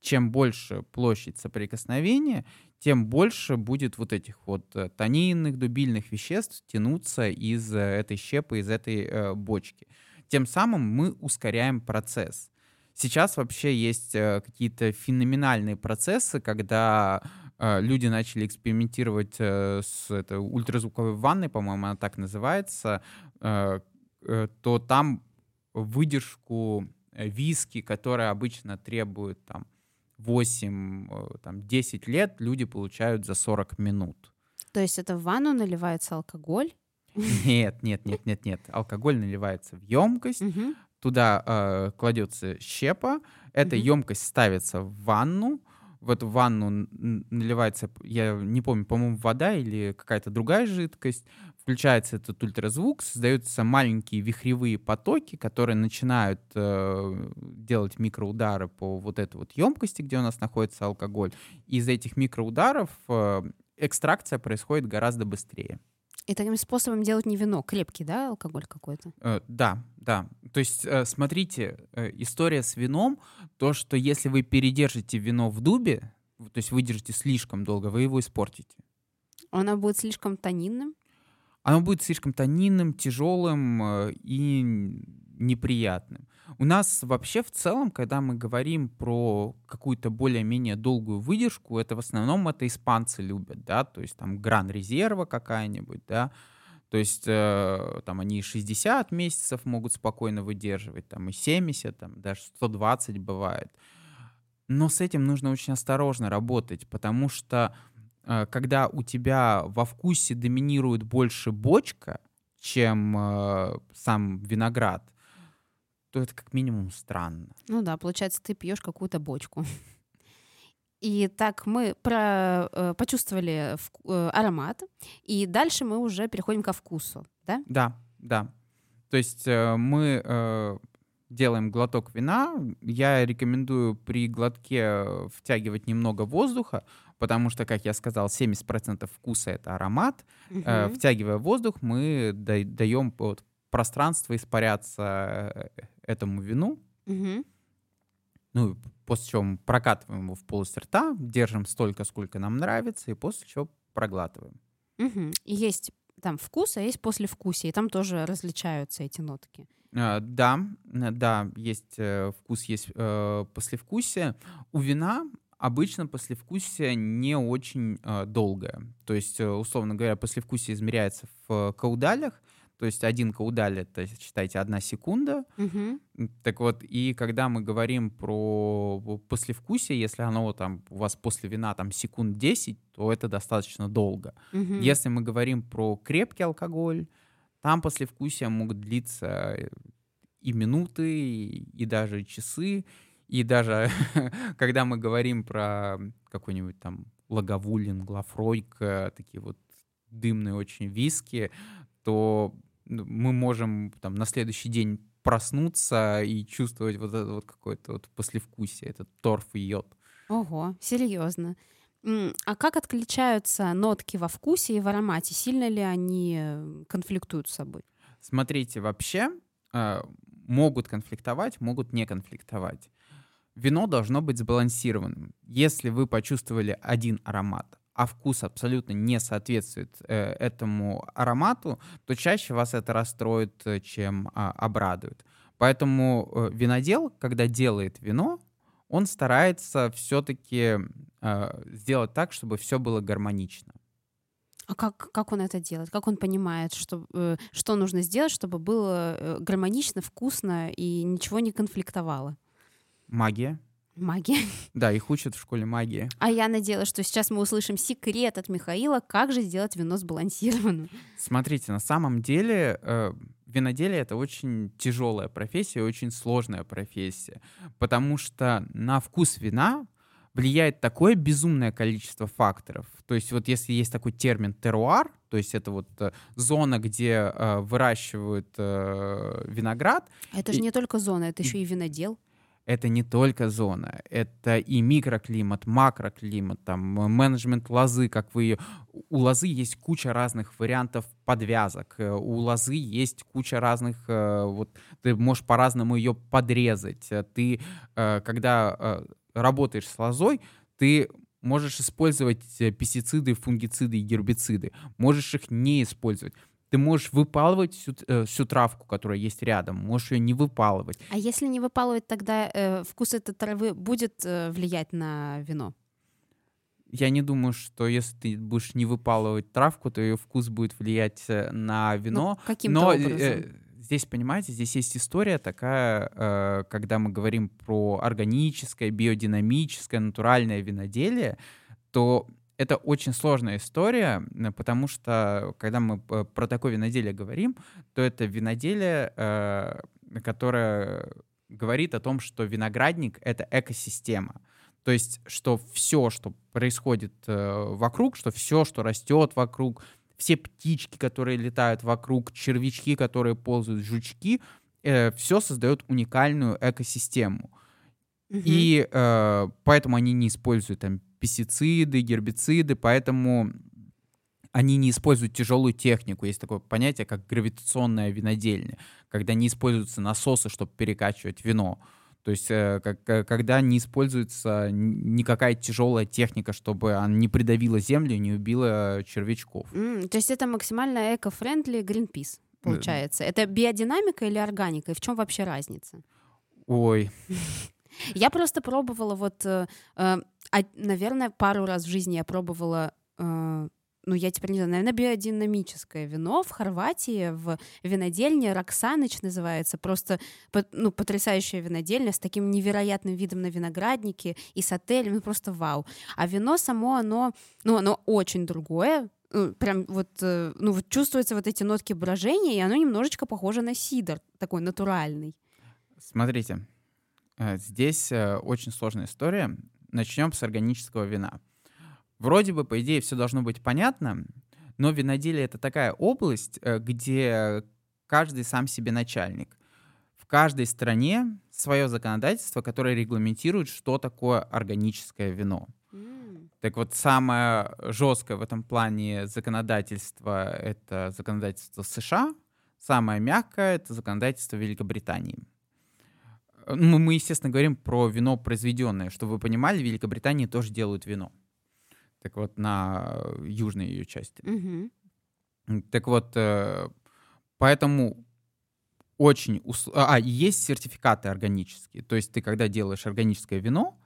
Speaker 2: чем больше площадь соприкосновения, тем больше будет вот этих вот э, тонинных, дубильных веществ тянуться из э, этой щепы, из этой э, бочки. Тем самым мы ускоряем процесс. Сейчас вообще есть э, какие-то феноменальные процессы, когда э, люди начали экспериментировать с это, ультразвуковой ванной, по-моему, она так называется, то там выдержку виски, которая обычно требует там 8, э, там, 10 лет, люди получают за 40 минут.
Speaker 1: То есть это в ванну наливается алкоголь?
Speaker 2: Нет, нет, нет, нет, нет. Алкоголь наливается в емкость,
Speaker 1: Мгм.
Speaker 2: туда э, кладется щепа, эта
Speaker 1: Мгм.
Speaker 2: емкость ставится в ванну, в эту ванну наливается, я не помню, по-моему, вода или какая-то другая жидкость, включается этот ультразвук, создаются маленькие вихревые потоки, которые начинают э, делать микроудары по вот этой вот емкости, где у нас находится алкоголь. И из этих микроударов э, экстракция происходит гораздо быстрее.
Speaker 1: И таким способом делать не вино, крепкий, да, алкоголь какой-то?
Speaker 2: Э, Да, да. То есть, э, смотрите, э, история с вином, то, что если вы передержите вино в дубе, то есть выдержите слишком долго, вы его испортите.
Speaker 1: Оно будет слишком тонинным?
Speaker 2: Оно будет слишком тонинным, тяжелым э, и неприятным. У нас вообще в целом, когда мы говорим про какую-то более-менее долгую выдержку, это в основном это испанцы любят, да, то есть там гран резерва какая-нибудь, да, то есть э, там они и 60 месяцев могут спокойно выдерживать, там и 70, там даже 120 бывает. Но с этим нужно очень осторожно работать, потому что когда у тебя во вкусе доминирует больше бочка, чем э, сам виноград, то это как минимум странно.
Speaker 1: Ну да, получается, ты пьешь какую-то бочку. И так мы про, э, почувствовали вку- э, аромат, и дальше мы уже переходим ко вкусу, да?
Speaker 2: Да, да. То есть э, мы э, делаем глоток вина. Я рекомендую при глотке э, втягивать немного воздуха, потому что, как я сказал, 70% вкуса — это аромат. Э,
Speaker 1: Мгм.
Speaker 2: Втягивая воздух, мы да- даем вот пространство испаряться э, этому вину.
Speaker 1: Мгм.
Speaker 2: Ну, после чего мы прокатываем его в полость рта, держим столько, сколько нам нравится, и после чего проглатываем.
Speaker 1: И есть там вкус, а есть послевкусие, и там тоже различаются эти нотки.
Speaker 2: Э, Да, э, да, есть э, вкус, есть э, послевкусие. У вина обычно послевкусие не очень э, долгое. То есть, э, условно говоря, послевкусие измеряется в каудалях. То есть один каудаль — это, считайте, одна секунда. М, Так вот, и когда мы говорим про послевкусие, если оно там у вас после вина там секунд 10, то это достаточно долго.
Speaker 1: Мгм.
Speaker 2: Если мы говорим про крепкий алкоголь, там послевкусия могут длиться э, и минуты, и даже часы, и даже когда мы говорим про какой-нибудь там лаговулин, глафройк, такие вот дымные очень виски, то ну, мы можем там на следующий день проснуться и чувствовать вот это вот какое-то вот послевкусие, этот торф и йод.
Speaker 1: Ого, серьезно. А как отличаются нотки во вкусе и в аромате? Сильно ли они э, конфликтуют с собой?
Speaker 2: Смотрите, вообще э, могут конфликтовать, могут не конфликтовать. Вино должно быть сбалансированным. Если вы почувствовали один аромат, а вкус абсолютно не соответствует э, этому аромату, то чаще вас это расстроит, э, чем а, обрадует. Поэтому э, винодел, когда делает вино, он старается все-таки сделать так, чтобы все было гармонично.
Speaker 1: А как, как он это делает? Как он понимает, что, э, что нужно сделать, чтобы было э, гармонично, вкусно и ничего не конфликтовало?
Speaker 2: Магия.
Speaker 1: Магия.
Speaker 2: Да, их учат в школе магии.
Speaker 1: А я надеялась, что сейчас мы услышим секрет от Михаила, как же сделать вино сбалансированным.
Speaker 2: Смотрите, на самом деле э, виноделие это очень тяжелая профессия, очень сложная профессия, потому что на вкус вина влияет такое безумное количество факторов. То есть вот если есть такой термин теруар, то есть это вот э, зона, где э, выращивают э, виноград,
Speaker 1: это же
Speaker 2: И-
Speaker 1: не только зона, это еще и винодел.
Speaker 2: Это не только зона, это и микроклимат, макроклимат, там менеджмент лозы, как вы ее... У лозы есть куча разных вариантов подвязок, э, у лозы есть куча разных... э, Вот ты можешь по-разному ее подрезать. Э, Ты, когда работаешь с лозой, ты можешь использовать пестициды, фунгициды и гербициды, можешь их не использовать. Ты можешь выпалывать всю, э, всю травку, которая есть рядом, можешь ее не выпалывать.
Speaker 1: А если не выпалывать, тогда э, вкус этой травы будет э, влиять на вино?
Speaker 2: Я не думаю, что если ты будешь не выпалывать травку, то ее вкус будет влиять э, на вино.
Speaker 1: Ну, каким-то
Speaker 2: Но
Speaker 1: образом.
Speaker 2: э, здесь, понимаете, здесь есть история такая, э, когда мы говорим про органическое, биодинамическое, натуральное виноделие, то это очень сложная история, э, потому что когда мы п- про такое виноделие говорим, то это виноделие, э, которое говорит о том, что виноградник — это экосистема. То есть, что все, что происходит э, вокруг, что все, что растет вокруг, все птички, которые летают вокруг, червячки, которые ползают, жучки, все создает уникальную экосистему.
Speaker 1: Мгм.
Speaker 2: И э, поэтому они не используют там пестициды, гербициды, поэтому они не используют тяжелую технику. Есть такое понятие, как гравитационное винодельня, когда не используются насосы, чтобы перекачивать вино. То есть, э, когда не используется никакая тяжелая техника, чтобы она не придавила землю не убила червячков.
Speaker 1: М, то есть это максимально эко-френдли Greenpeace, получается. Это биодинамика или органика? И в чем вообще разница?
Speaker 2: Ой,
Speaker 1: Я просто пробовала вот, э, э, а, наверное, пару раз в жизни я пробовала, э, ну, я теперь не знаю, наверное, биодинамическое вино в Хорватии, в винодельне Роксаныч называется, просто, ну, потрясающая винодельня с таким невероятным видом на виноградники и с отелем, ну, просто вау. А вино само, оно, ну, оно очень другое, ну, прям вот, э, ну, вот чувствуются вот эти нотки брожения, и оно немножечко похоже на сидр, такой натуральный.
Speaker 2: Смотрите, здесь э, очень сложная история. Начнем с органического вина. Вроде бы, по идее, все должно быть понятно, но виноделие — это такая область, э, где каждый сам себе начальник. В каждой стране свое законодательство, которое регламентирует, что такое органическое вино. Так вот, самое жесткое в этом плане законодательство — это законодательство США, самое мягкое — это законодательство Великобритании. Э, Ну, мы, естественно, говорим про вино произведенное. Чтобы вы понимали, в Великобритании тоже делают вино. Так вот, на э, южной ее части. М, Так вот, э, поэтому очень... ус- А, и есть сертификаты органические. То есть ты, когда делаешь органическое вино,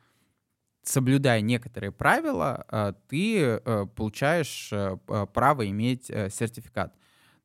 Speaker 2: соблюдая некоторые правила, ты получаешь право иметь сертификат.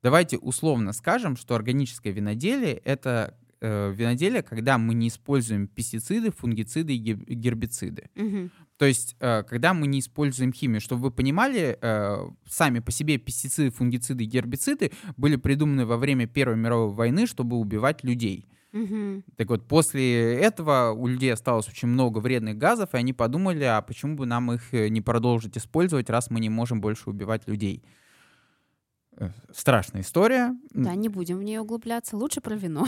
Speaker 2: Давайте условно скажем, что органическое виноделие — это э, виноделие, когда мы не используем пестициды, фунгициды и гер- гербициды.
Speaker 1: Мгм.
Speaker 2: То есть, э, когда мы не используем химию, чтобы вы понимали, э, сами по себе пестициды, фунгициды и гербициды были придуманы во время Первой мировой войны, чтобы убивать людей.
Speaker 1: Мгм.
Speaker 2: Так вот, после этого у людей осталось очень много вредных газов, и они подумали, а почему бы нам их не продолжить использовать, раз мы не можем больше убивать людей. Э, Страшная история.
Speaker 1: Да, не будем в нее углубляться. Лучше про вино.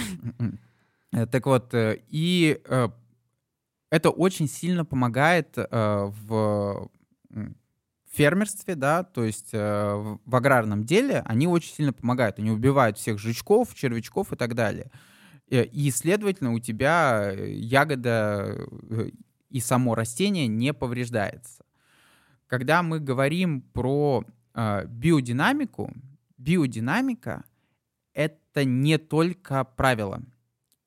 Speaker 2: Э, Так вот, э, и это очень сильно помогает в фермерстве, да, то есть в аграрном деле они очень сильно помогают. Они убивают всех жучков, червячков и так далее. И, следовательно, у тебя ягода и само растение не повреждается. Когда мы говорим про биодинамику, биодинамика — это не только правила,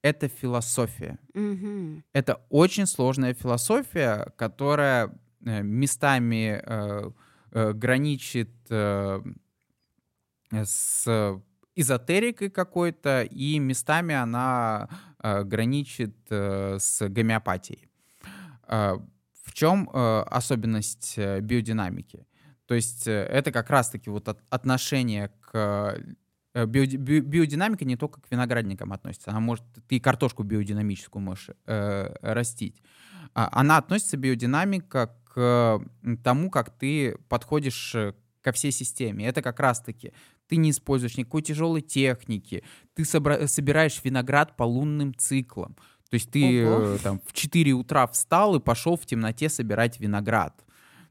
Speaker 2: это философия.
Speaker 1: Мгм.
Speaker 2: Это очень сложная философия, которая э, местами э, э, граничит э, с эзотерикой какой-то, и местами она э, граничит э, с гомеопатией. Э, В чем э, особенность э, биодинамики? То есть э, это как раз-таки вот от- отношение к э, биоди- би- биодинамика не только к виноградникам относится, она может ты и картошку биодинамическую можешь э, растить. А, Она относится биодинамика к тому, как ты подходишь э, ко всей системе. Это как раз-таки ты не используешь никакой тяжелой техники, ты собра- собираешь виноград по лунным циклам. То есть ты
Speaker 1: Ого.
Speaker 2: э, там в 4 утра встал и пошел в темноте собирать виноград.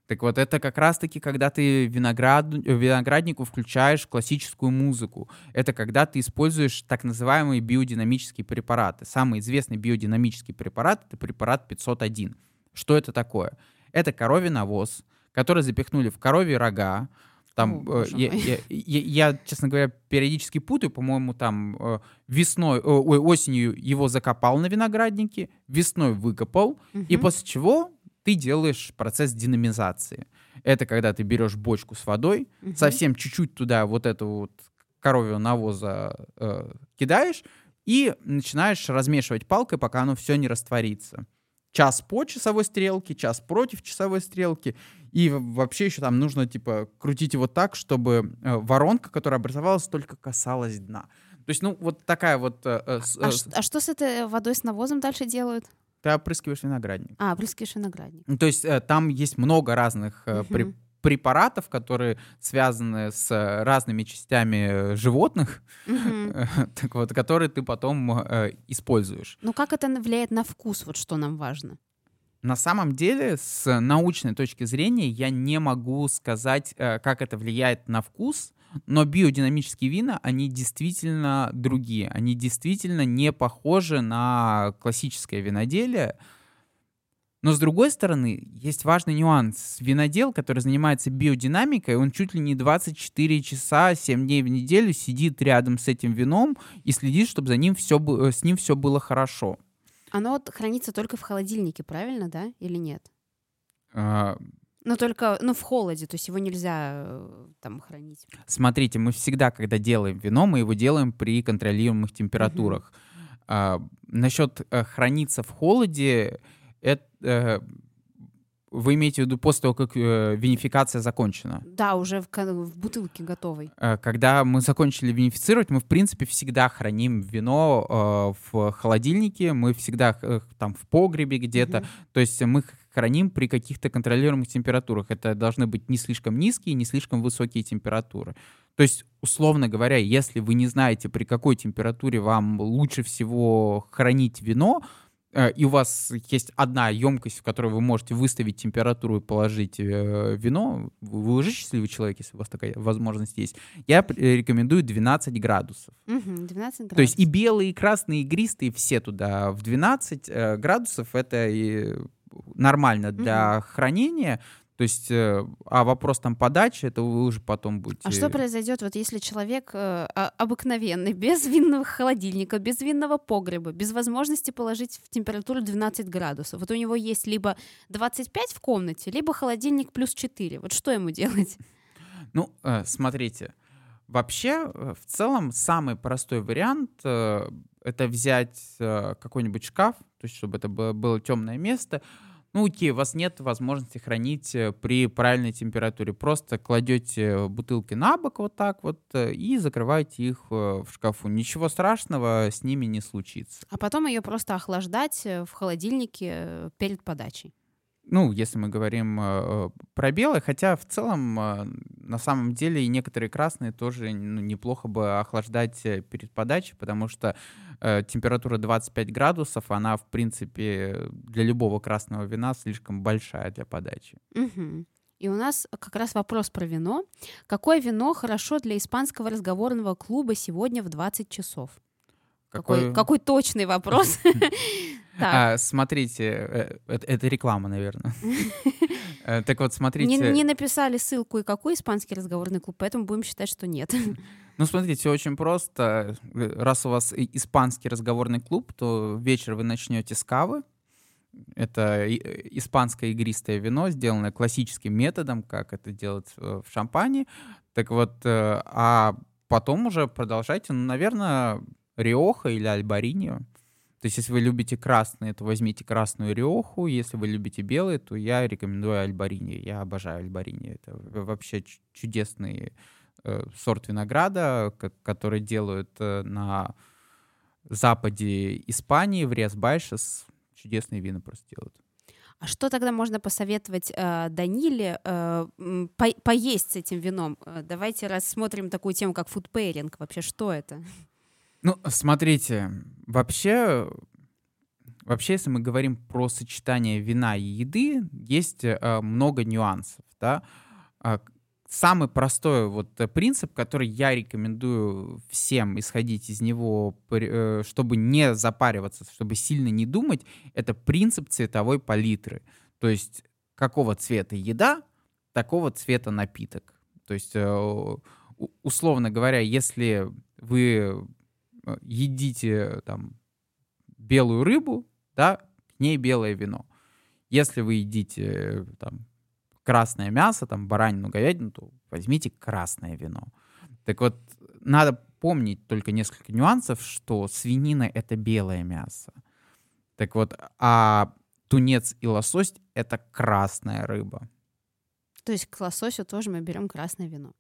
Speaker 2: Так вот, это как раз-таки, когда ты виноград, э, винограднику включаешь классическую музыку. Это когда ты используешь так называемые биодинамические препараты. Самый известный биодинамический препарат — это препарат 501. Что это такое? Это коровий навоз, который запихнули в коровьи рога, там,
Speaker 1: О,
Speaker 2: э, я, я, я, я, честно говоря, периодически путаю, по-моему, там э, весной, ой, осенью его закопал на винограднике, весной выкопал,
Speaker 1: Мгм.
Speaker 2: и после чего ты делаешь процесс динамизации. Это когда ты берешь бочку с водой,
Speaker 1: Мгм.
Speaker 2: совсем чуть-чуть туда вот этого вот коровьего навоза э, кидаешь и начинаешь размешивать палкой, пока оно все не растворится. Час по часовой стрелке, час против часовой стрелки. И вообще еще там нужно, типа, крутить его так, чтобы э, воронка, которая образовалась, только касалась дна. То есть, ну, вот такая вот... э, э,
Speaker 1: А,
Speaker 2: э,
Speaker 1: а что с этой водой с навозом дальше делают?
Speaker 2: Ты опрыскиваешь виноградник.
Speaker 1: А, опрыскиваешь виноградник.
Speaker 2: Ну, То есть э, там есть много разных э, при-
Speaker 1: Мгм.
Speaker 2: препаратов, которые связаны с э, разными частями э, животных,
Speaker 1: Мгм.
Speaker 2: так вот, которые ты потом э, используешь.
Speaker 1: Ну как это влияет на вкус, вот что нам важно?
Speaker 2: На самом деле, с научной точки зрения, я не могу сказать, э, как это влияет на вкус, но биодинамические вина, они действительно другие. Они действительно не похожи на классическое виноделие. Но, с другой стороны, есть важный нюанс. Винодел, который занимается биодинамикой, он чуть ли не 24 часа, 7 дней в неделю сидит рядом с этим вином и следит, чтобы за ним все, с ним все было хорошо.
Speaker 1: Оно хранится только в холодильнике, правильно, да? Или нет? Ну только, ну в холоде, то есть его нельзя э, там хранить.
Speaker 2: Смотрите, мы всегда, когда делаем вино, мы его делаем при контролируемых температурах. А, насчет э, храниться в холоде, это, э, вы имеете в виду после того, как э, винификация закончена?
Speaker 1: Да, уже в, в бутылке готовой.
Speaker 2: Э, Когда мы закончили винифицировать, мы, в принципе, всегда храним вино э, в холодильнике, мы всегда э, там в погребе где-то.
Speaker 1: Мгм.
Speaker 2: То есть мы храним при каких-то контролируемых температурах. Это должны быть не слишком низкие, не слишком высокие температуры. То есть, условно говоря, если вы не знаете, при какой температуре вам лучше всего хранить вино, э, и у вас есть одна емкость, в которой вы можете выставить температуру и положить э, вино, вы уже счастливый человек, если у вас такая возможность есть, я э, рекомендую 12 градусов.
Speaker 1: Мгм, 12 градусов.
Speaker 2: То есть и белые, и красные, и игристые все туда в 12 э, градусов. Это и нормально для хранения. То есть, э, а вопрос там подачи, это вы уже потом будете...
Speaker 1: А что произойдет, вот если человек э, а- обыкновенный, без винного холодильника, без винного погреба, без возможности положить в температуру 12 градусов? Вот у него есть либо 25 в комнате, либо холодильник плюс 4. Вот что ему делать?
Speaker 2: Ну, э, смотрите, вообще, э, в целом, самый простой вариант э, это взять э, какой-нибудь шкаф, то есть, чтобы это было, темное место. Ну, окей, у вас нет возможности хранить э, при правильной температуре. Просто кладете бутылки на бок вот так вот э, и закрываете их в шкафу. Ничего страшного с ними не случится.
Speaker 1: А потом ее просто охлаждать в холодильнике перед подачей.
Speaker 2: Ну, если мы говорим э, про белые, хотя в целом э, на самом деле и некоторые красные тоже ну, неплохо бы охлаждать э, перед подачей, потому что э, температура 25 градусов, она в принципе для любого красного вина слишком большая для подачи.
Speaker 1: Мгм. И у нас как раз вопрос про вино. Какое вино хорошо для испанского разговорного клуба сегодня в 20 часов? Какой, какой точный вопрос. Так,
Speaker 2: А, смотрите, э, это, это реклама, наверное. Э, Так вот, смотрите.
Speaker 1: не написали ссылку и какой испанский разговорный клуб, поэтому будем считать, что нет.
Speaker 2: Ну, смотрите, все очень просто. Э, Раз у вас испанский разговорный клуб, то вечер вы начнете с кавы. Это испанское игристое вино, сделанное классическим методом, как это делать в шампане. Так вот, а потом уже продолжайте, ну, наверное, Риоха или Альбариньо. То есть, если вы любите красные, то возьмите красную Риоху. Если вы любите белые, то я рекомендую Альбариньо. Я обожаю Альбариньо. Это вообще чудесный э, сорт винограда, ко- который делают э, на западе Испании, в Риас-Байшес. Чудесные вина просто делают.
Speaker 1: А что тогда можно посоветовать э, Даниле э, по- поесть с этим вином? Э, давайте рассмотрим такую тему, как фудпейринг. Вообще, что это?
Speaker 2: Ну, смотрите, вообще, вообще, если мы говорим про сочетание вина и еды, есть э, много нюансов, да. А, самый простой вот принцип, который я рекомендую всем исходить из него, чтобы не запариваться, чтобы сильно не думать, это принцип цветовой палитры. То есть какого цвета еда, такого цвета напиток. То есть, условно говоря, если вы едите там белую рыбу, да, к ней белое вино. Если вы едите там красное мясо, там баранину, говядину, то возьмите красное вино. Так вот, надо помнить только несколько нюансов, что свинина — это белое мясо. Так вот, а тунец и лосось — это красная рыба.
Speaker 1: То есть к лососю тоже мы берем красное вино.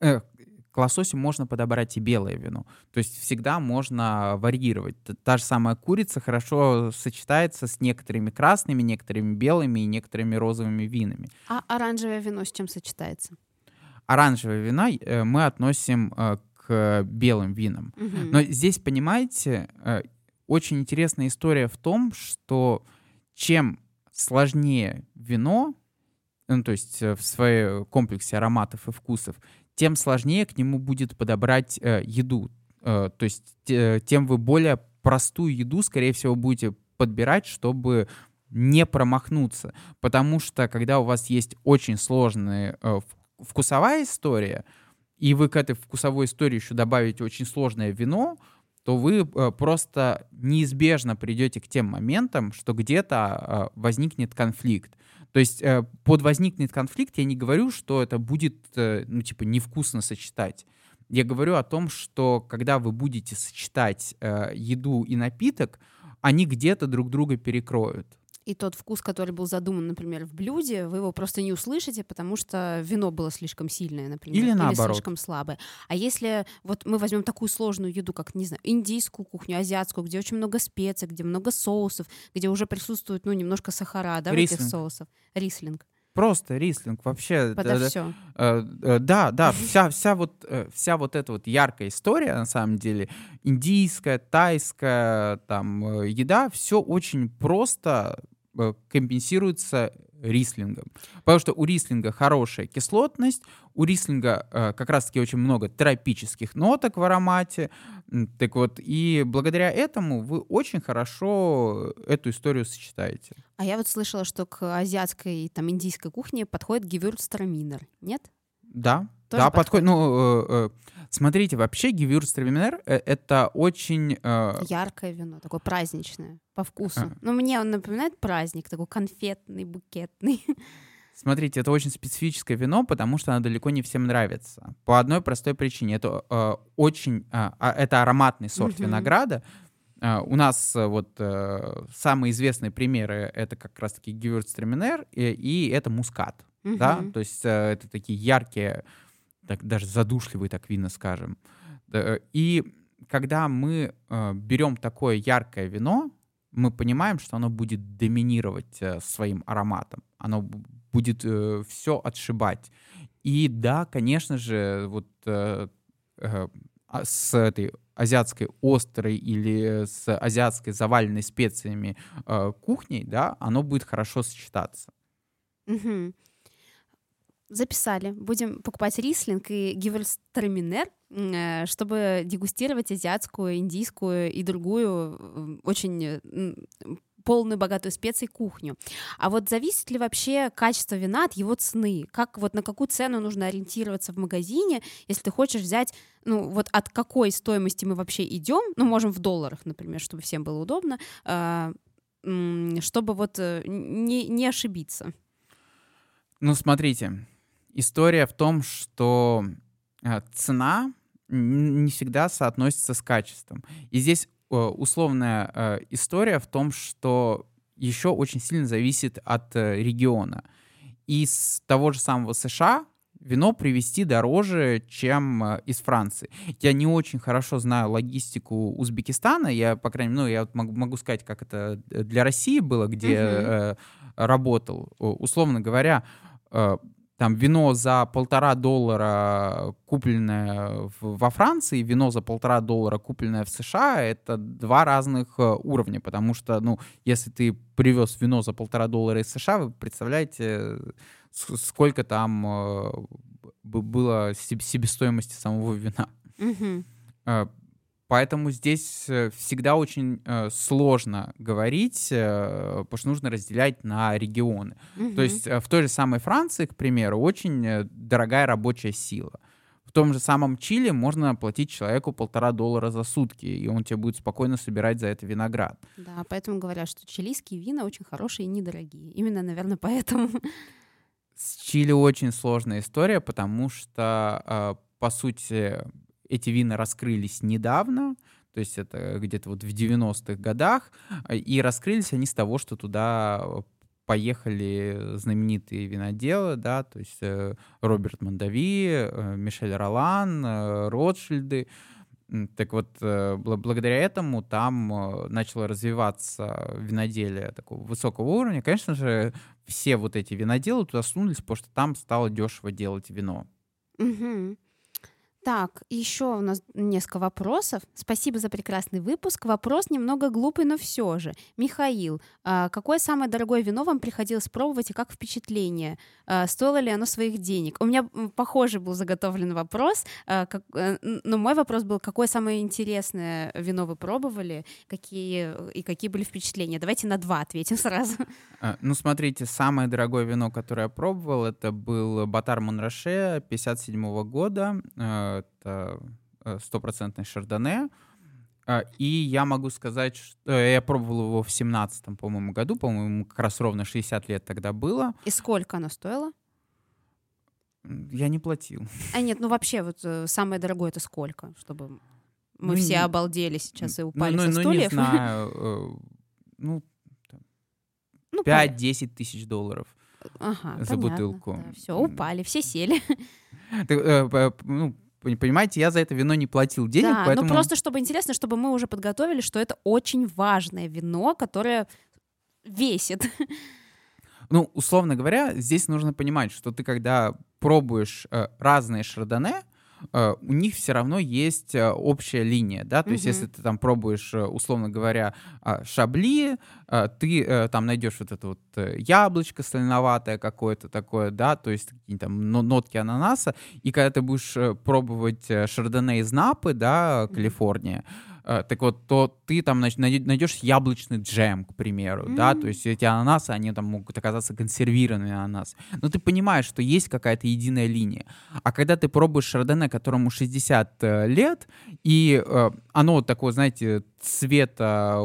Speaker 2: Э, к лососю можно подобрать и белое вино. То есть всегда можно варьировать. Та же самая курица хорошо сочетается с некоторыми красными, некоторыми белыми и некоторыми розовыми винами.
Speaker 1: А оранжевое вино с чем сочетается?
Speaker 2: Оранжевое вино э, мы относим э, к белым винам. Угу. Но здесь, понимаете, э, очень интересная история в том, что чем сложнее вино, ну, то есть в своем комплексе ароматов и вкусов, тем сложнее к нему будет подобрать э, еду. Э, то есть э, тем вы более простую еду, скорее всего, будете подбирать, чтобы не промахнуться. Потому что когда у вас есть очень сложная э, вкусовая история, и вы к этой вкусовой истории еще добавите очень сложное вино, то вы э, просто неизбежно придете к тем моментам, что где-то э, возникнет конфликт. То есть э, под возникнет конфликт я не говорю, что это будет, э, ну, типа, невкусно сочетать. Я говорю о том, что когда вы будете сочетать э, еду и напиток, они где-то друг друга перекроют
Speaker 1: и тот вкус, который был задуман, например, в блюде, вы его просто не услышите, потому что вино было слишком сильное, например,
Speaker 2: или, или
Speaker 1: слишком слабое. А если вот мы возьмем такую сложную еду, как, не знаю, индийскую кухню, азиатскую, где очень много специй, где много соусов, где уже присутствует, ну, немножко сахара, да, Рислинг. в этих соусах. Рислинг.
Speaker 2: Просто рислинг вообще.
Speaker 1: Подо да, все.
Speaker 2: Э, э, да, да, вся, вся вот э, вся вот эта вот яркая история на самом деле индийская, тайская там еда, все очень просто Э, компенсируется рислингом. Потому что у рислинга хорошая кислотность, у рислинга э, как раз-таки очень много тропических ноток в аромате. Так вот, и благодаря этому вы очень хорошо эту историю сочетаете.
Speaker 1: А я вот слышала, что к азиатской, там, индийской кухне подходит гевюрцтраминер, нет?
Speaker 2: Да, Тоже да, подходит. подходит. Ну, э, э, смотрите, вообще Гевюрцтраминер э, это очень... Э...
Speaker 1: Яркое вино, такое праздничное, по вкусу. А. Ну, мне он напоминает праздник, такой конфетный, букетный.
Speaker 2: Смотрите, это очень специфическое вино, потому что оно далеко не всем нравится. По одной простой причине. Это э, очень... Э, это ароматный сорт mm-hmm. винограда. Uh, у нас uh, вот uh, самые известные примеры это как раз-таки Гевюрцтраминер и, и это мускат угу. да, то есть э, это такие яркие, так, даже задушливые, так вина, скажем. И когда мы э, берем такое яркое вино, мы понимаем, что оно будет доминировать э, своим ароматом, оно будет э, все отшибать. И да, конечно же, вот э, э, а, с этой азиатской острой или с азиатской заваленной специями э, кухней, да, оно будет хорошо сочетаться.
Speaker 1: Угу записали. Будем покупать рислинг и гивельстраминер, э, чтобы дегустировать азиатскую, индийскую и другую очень полную богатую специй кухню. А вот зависит ли вообще качество вина от его цены? Как вот на какую цену нужно ориентироваться в магазине, если ты хочешь взять, ну вот от какой стоимости мы вообще идем, ну можем в долларах, например, чтобы всем было удобно, а, чтобы вот э, не, не ошибиться.
Speaker 2: Ну смотрите, история в том, что э, цена не всегда соотносится с качеством. И здесь э, условная э, история в том, что еще очень сильно зависит от региона. Из того же самого США вино привезти дороже, чем из Франции. Я не очень хорошо знаю логистику Узбекистана. Я, по крайней мере, ну, я могу, сказать, как это для России было, где э, работал. Условно говоря, э, там вино за полтора доллара, купленное во Франции, вино за полтора доллара, купленное в США, это два разных э, уровня, потому что, ну, если ты привез вино за полтора доллара из США, вы представляете, сколько там э, было себестоимости самого вина.
Speaker 1: Угу.
Speaker 2: Поэтому здесь э, всегда очень э, сложно говорить, э, потому что нужно разделять на регионы.
Speaker 1: Угу.
Speaker 2: То есть э, в той же самой Франции, к примеру, очень э, дорогая рабочая сила. В том же самом Чили можно платить человеку полтора доллара за сутки, и он тебе будет спокойно собирать за это виноград.
Speaker 1: Да, поэтому говорят, что чилийские вина очень хорошие и недорогие. Именно, наверное, поэтому.
Speaker 2: С Чили очень сложная история, потому что, э, по сути, эти вина раскрылись недавно, то есть это где-то вот в 90-х годах, и раскрылись они с того, что туда поехали знаменитые виноделы, да, то есть э, Роберт Мондави, э, Мишель Ролан, э, Ротшильды. Так вот, благодаря этому там начало развиваться виноделие такого высокого уровня. Конечно же, все вот эти виноделы туда сунулись, потому что там стало дешево делать вино.
Speaker 1: Угу. Так, еще у нас несколько вопросов. Спасибо за прекрасный выпуск. Вопрос немного глупый, но все же. Михаил, а какое самое дорогое вино вам приходилось пробовать и как впечатление? А стоило ли оно своих денег? У меня похожий был заготовлен вопрос, а, э, но мой вопрос был, какое самое интересное вино вы пробовали, какие и какие были впечатления? Давайте на два ответим сразу.
Speaker 2: Ну, смотрите, самое дорогое вино, которое я пробовал, это был Батар Монраше 57 года это э, стопроцентный шардоне. А, и я могу сказать, что э, я пробовал его в семнадцатом, по-моему, году, по-моему, как раз ровно 60 лет тогда было.
Speaker 1: И сколько оно стоило?
Speaker 2: Я не платил.
Speaker 1: А нет, ну вообще вот э, самое дорогое это сколько, чтобы мы ну, все обалдели сейчас и упали
Speaker 2: ну,
Speaker 1: со
Speaker 2: ну,
Speaker 1: стульев?
Speaker 2: Ну, не знаю, ну, ну 5-10 тысяч долларов
Speaker 1: ага,
Speaker 2: за
Speaker 1: понятно,
Speaker 2: бутылку.
Speaker 1: Да, все, упали, все сели.
Speaker 2: ну, Понимаете, я за это вино не платил денег,
Speaker 1: да,
Speaker 2: поэтому...
Speaker 1: ну просто чтобы интересно, чтобы мы уже подготовили, что это очень важное вино, которое весит.
Speaker 2: Ну, условно говоря, здесь нужно понимать, что ты, когда пробуешь э, разные шардоне, у них все равно есть э, общая линия, да, то есть если ты там пробуешь, э, условно говоря, а, шабли, ты там найдешь вот это вот яблочко соленоватое какое-то такое, да, то есть какие-то там нотки ананаса, и когда ты будешь пробовать шардоне из Напы, да, Калифорния, Э, так вот, то ты там найдешь яблочный джем, к примеру, mm-hmm. да, то есть эти ананасы, они там могут оказаться консервированными ананасы. Но ты понимаешь, что есть какая-то единая линия. А когда ты пробуешь шардоне, которому 60 э, лет, и э, оно такое, знаете, цвета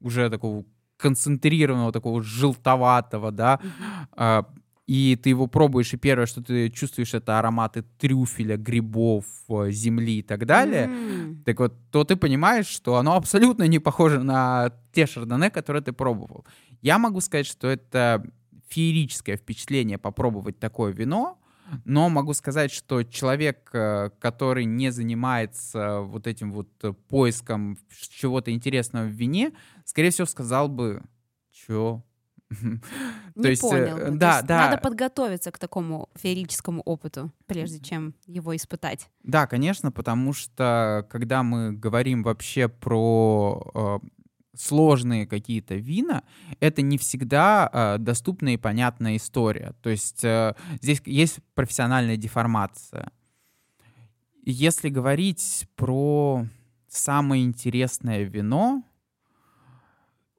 Speaker 2: уже такого концентрированного, такого желтоватого, да, mm-hmm и ты его пробуешь, и первое, что ты чувствуешь, это ароматы трюфеля, грибов, э, земли и так далее, mm. так вот, то ты понимаешь, что оно абсолютно не похоже на те шардоне, которые ты пробовал. Я могу сказать, что это феерическое впечатление попробовать такое вино, но могу сказать, что человек, э, который не занимается вот этим вот поиском чего-то интересного в вине, скорее всего, сказал бы, что
Speaker 1: Не То есть, э, понял. Да, есть да. Надо подготовиться к такому феерическому опыту, прежде чем его испытать.
Speaker 2: Да, конечно, потому что когда мы говорим вообще про э, сложные какие-то вина, это не всегда э, доступная и понятная история. То есть э, здесь есть профессиональная деформация. Если говорить про самое интересное вино,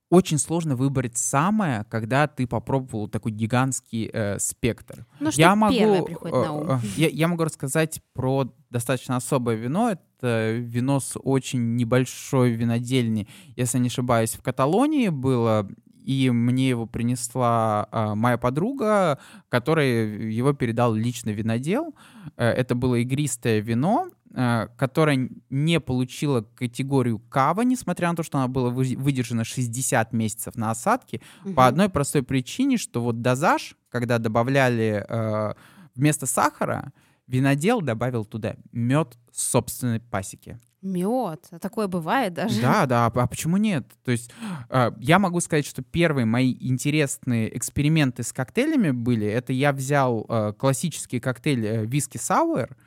Speaker 2: очень сложно выбрать самое, когда ты попробовал такой гигантский э, спектр.
Speaker 1: Ну, что я могу, приходит на ум? Э,
Speaker 2: я, я могу рассказать про достаточно особое вино. Это вино с очень небольшой винодельни, если не ошибаюсь, в Каталонии было. И мне его принесла э, моя подруга, которая его передал лично винодел. Э, это было игристое вино, Э, которая не получила категорию кава, несмотря на то, что она была выдержана 60 месяцев на осадке, угу. по одной простой причине, что вот дозаж, когда добавляли э, вместо сахара, винодел добавил туда мед собственной пасеки.
Speaker 1: Мед, а такое бывает даже.
Speaker 2: Да, да, а почему нет? То есть э, я могу сказать, что первые мои интересные эксперименты с коктейлями были, это я взял э, классический коктейль э, виски сауэр,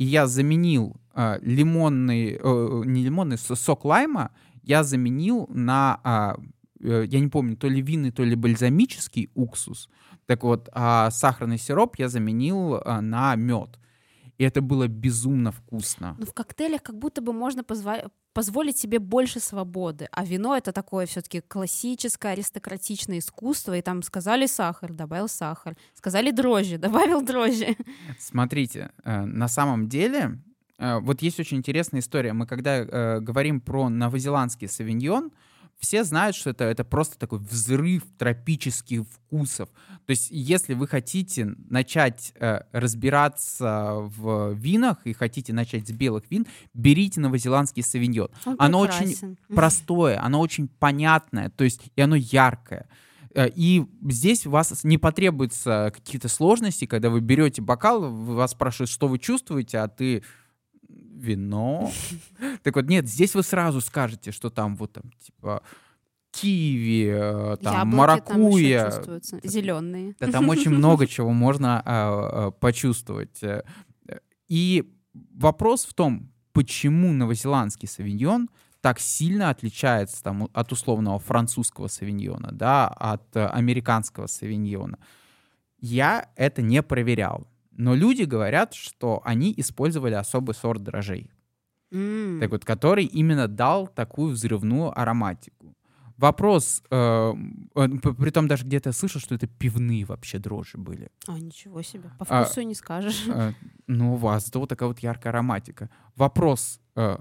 Speaker 2: и я заменил э, лимонный, э, не лимонный, сок лайма, я заменил на э, э, я не помню, то ли винный, то ли бальзамический уксус. Так вот, а сахарный сироп я заменил а, на мед. И это было безумно вкусно.
Speaker 1: Ну, в коктейлях как будто бы можно позва- позволить себе больше свободы, а вино это такое все-таки классическое аристократичное искусство, и там сказали сахар, добавил сахар, сказали дрожжи, добавил дрожжи.
Speaker 2: Смотрите, э, на самом деле, э, вот есть очень интересная история. Мы когда э, говорим про новозеландский савиньон, все знают, что это, это просто такой взрыв тропических вкусов. То есть, если вы хотите начать э, разбираться в винах и хотите начать с белых вин, берите новозеландский савиньон.
Speaker 1: Он
Speaker 2: оно
Speaker 1: прекрасен.
Speaker 2: очень простое, оно очень понятное, то есть и оно яркое. Э, И здесь у вас не потребуется каких-то сложностей, когда вы берете бокал, вас спрашивают, что вы чувствуете, а ты вино. Так вот, нет, здесь вы сразу скажете, что там вот там типа киви, э, там
Speaker 1: Яблоки
Speaker 2: маракуйя.
Speaker 1: чувствуются, зеленые.
Speaker 2: Да там очень много чего можно а, а, почувствовать. И вопрос в том, почему новозеландский савиньон так сильно отличается там, от условного французского савиньона, да, от э, американского савиньона. Я это не проверял. Но люди говорят, что они использовали особый сорт дрожжей,
Speaker 1: М.
Speaker 2: так вот, который именно дал такую взрывную ароматику. Вопрос, э, э, п- притом даже где-то я слышал, что это пивные вообще дрожжи были.
Speaker 1: А, ничего себе. По
Speaker 2: А,
Speaker 1: вкусу и не скажешь.
Speaker 2: Э, Ну, у вас зато вот такая вот яркая ароматика. Вопрос, э,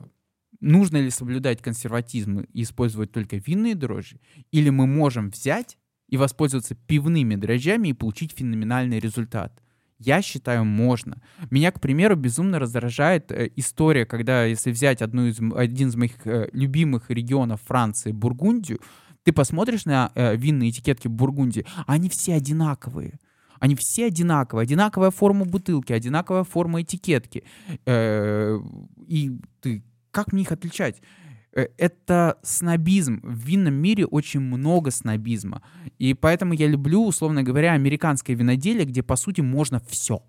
Speaker 2: нужно ли соблюдать консерватизм и использовать только винные дрожжи? Или мы можем взять и воспользоваться пивными дрожжами и получить феноменальный результат? Я считаю, можно. Меня, к примеру, безумно раздражает э, история, когда, если взять одну из, один из моих э, любимых регионов Франции, Бургундию, ты посмотришь на э, винные этикетки Бургундии, они все одинаковые. Они все одинаковые. Одинаковая форма бутылки, одинаковая форма этикетки. Э, И ты, как мне их отличать? Э, Это снобизм. В винном мире очень много снобизма. И поэтому я люблю, условно говоря, американское виноделие, где, по сути, можно все.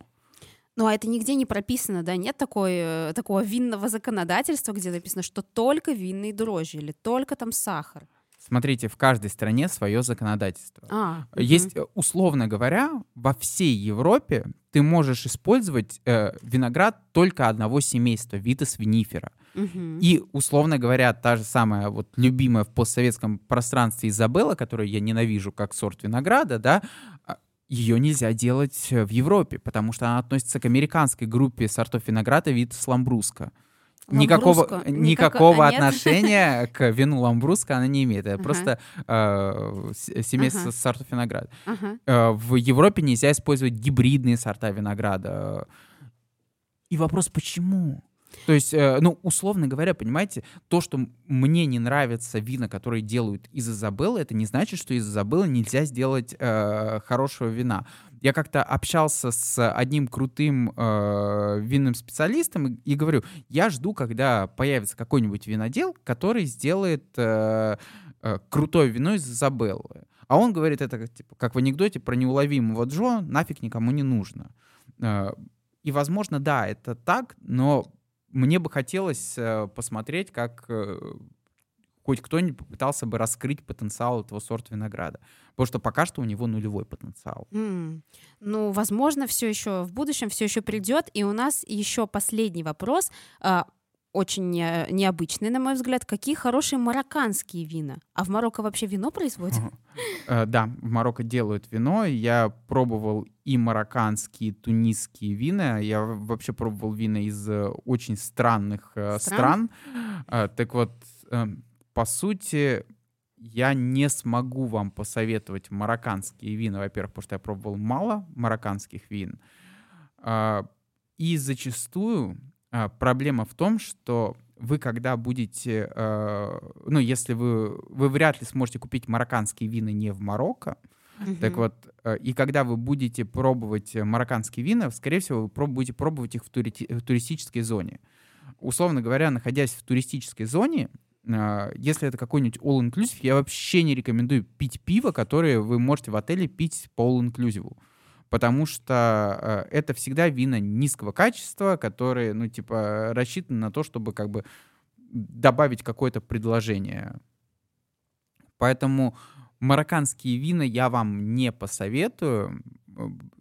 Speaker 1: Ну, а это нигде не прописано, да? Нет такой, э, такого винного законодательства, где написано, что только винные дрожжи или только там сахар.
Speaker 2: Смотрите, в каждой стране свое законодательство.
Speaker 1: А.
Speaker 2: Есть, э, условно говоря, во всей Европе ты можешь использовать э, виноград только одного семейства, витас винифера. И, условно говоря, та же самая вот любимая в постсоветском пространстве Изабелла, которую я ненавижу как сорт винограда, да, ее нельзя делать э, в Европе, потому что она относится к американской группе сортов винограда вид ламбруска. Никакого,
Speaker 1: Ламбруско?
Speaker 2: никакого
Speaker 1: Никако- а, нет?
Speaker 2: отношения к вину ламбруска она не имеет. Это
Speaker 1: Ага.
Speaker 2: просто э, с- семейство
Speaker 1: Ага.
Speaker 2: сортов винограда.
Speaker 1: Ага.
Speaker 2: Э, в Европе нельзя использовать гибридные сорта винограда. И вопрос, почему? То есть, э, ну, условно говоря, понимаете, то, что мне не нравятся вина, которые делают из Изабеллы, это не значит, что из Изабеллы нельзя сделать э, хорошего вина. Я как-то общался с одним крутым э, винным специалистом и, и говорю, я жду, когда появится какой-нибудь винодел, который сделает э, э, крутое вино из Изабеллы. А он говорит это типа, как в анекдоте про неуловимого Джо, нафиг никому не нужно. Э, И, возможно, да, это так, но мне бы хотелось э, посмотреть, как э, хоть кто-нибудь попытался бы раскрыть потенциал этого сорта винограда. Потому что пока что у него нулевой потенциал.
Speaker 1: М. Ну, возможно, все еще в будущем все еще придет. И у нас еще последний вопрос, а, очень не- необычный, на мой взгляд. Какие хорошие марокканские вина? А в Марокко вообще вино производят?
Speaker 2: Э, Да, в Марокко делают вино. Я пробовал и марокканские, и тунисские вина. Я вообще пробовал вина из э, очень странных э,
Speaker 1: Стран?
Speaker 2: Так вот, э, по сути, я не смогу вам посоветовать марокканские вина, во-первых, потому что я пробовал мало марокканских вин. И зачастую а, проблема в том, что вы когда будете, э, ну, если вы, вы вряд ли сможете купить марокканские вина не в Марокко, так
Speaker 1: Мгм.
Speaker 2: вот, э, и когда вы будете пробовать э, марокканские вина, скорее всего, вы проб- будете пробовать их в, турити- в туристической зоне. Условно говоря, находясь в туристической зоне, э, если это какой-нибудь all-inclusive, я вообще не рекомендую пить пиво, которое вы можете в отеле пить по all-inclusive. Потому что э, это всегда вина низкого качества, которые, ну, типа, рассчитаны на то, чтобы как бы добавить какое-то предложение. Поэтому марокканские вина я вам не посоветую.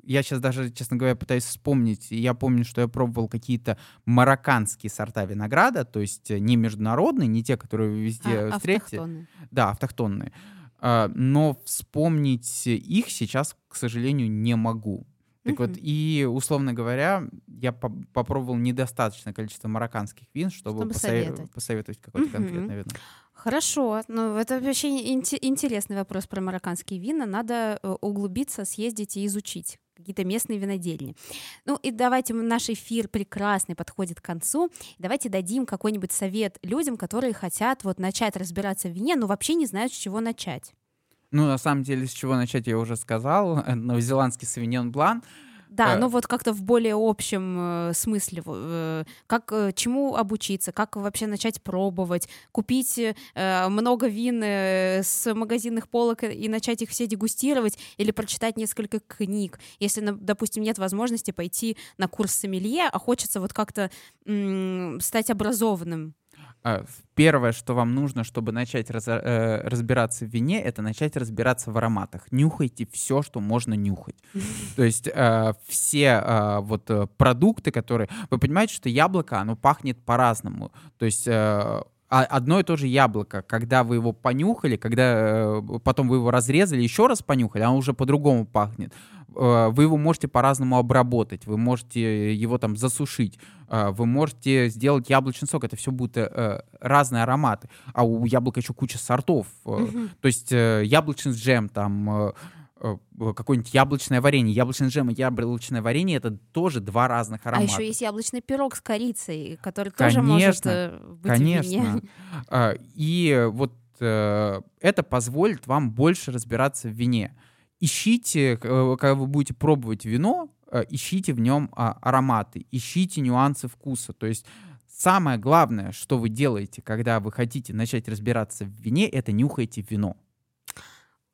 Speaker 2: Я сейчас даже, честно говоря, пытаюсь вспомнить. Я помню, что я пробовал какие-то марокканские сорта винограда, то есть не международные, не те, которые вы везде
Speaker 1: а,
Speaker 2: встретите.
Speaker 1: Автохтонные.
Speaker 2: Да, автохтонные. Но вспомнить их сейчас, к сожалению, не могу. Так вот,
Speaker 1: Мгм.
Speaker 2: и, условно говоря, я по- попробовал недостаточное количество марокканских вин, чтобы,
Speaker 1: Чтобы
Speaker 2: посове-
Speaker 1: советовать.
Speaker 2: посоветовать какое-то
Speaker 1: Мгм.
Speaker 2: конкретное вино.
Speaker 1: Хорошо, ну это вообще инте- интересный вопрос про марокканские вина. Надо э, углубиться, съездить и изучить какие-то местные винодельни. Ну и давайте наш эфир прекрасный подходит к концу. Давайте дадим какой-нибудь совет людям, которые хотят вот начать разбираться в вине, но вообще не знают, с чего начать.
Speaker 2: Ну, на самом деле, с чего начать, я уже сказал. Новозеландский савиньон блан.
Speaker 1: Да,
Speaker 2: Э.
Speaker 1: ну вот как-то в более общем э, смысле, э, как э, чему обучиться, как вообще начать пробовать, купить э, много вин э, с магазинных полок и начать их все дегустировать, или прочитать несколько книг. Если, допустим, нет возможности пойти на курс сомелье, а хочется вот как-то стать образованным.
Speaker 2: А, Первое, что вам нужно, чтобы начать раза- э, разбираться в вине, это начать разбираться в ароматах. Нюхайте все, что можно нюхать. То есть э, все э, вот э, продукты, которые... Вы понимаете, что яблоко, оно пахнет по-разному. То есть... а- Одно и то же яблоко, когда вы его понюхали, когда э, потом вы его разрезали, еще раз понюхали, оно уже по-другому пахнет. Э, Вы его можете по-разному обработать, вы можете его там засушить, э, вы можете сделать яблочный сок, это все будут разные ароматы. А у яблока еще куча сортов.
Speaker 1: Мгм.
Speaker 2: то есть яблочный джем, там какое-нибудь яблочное варенье. Яблочный джем и яблочное варенье это тоже два разных
Speaker 1: А
Speaker 2: аромата.
Speaker 1: еще есть яблочный пирог с корицей, который тоже может
Speaker 2: Конечно,
Speaker 1: э, быть.
Speaker 2: Конечно. А, И вот э, это позволит вам больше разбираться в вине. Ищите, э, когда вы будете пробовать вино, э, ищите в нем а, ароматы, ищите нюансы вкуса. То есть самое главное, что вы делаете, когда вы хотите начать разбираться в вине, это нюхайте вино.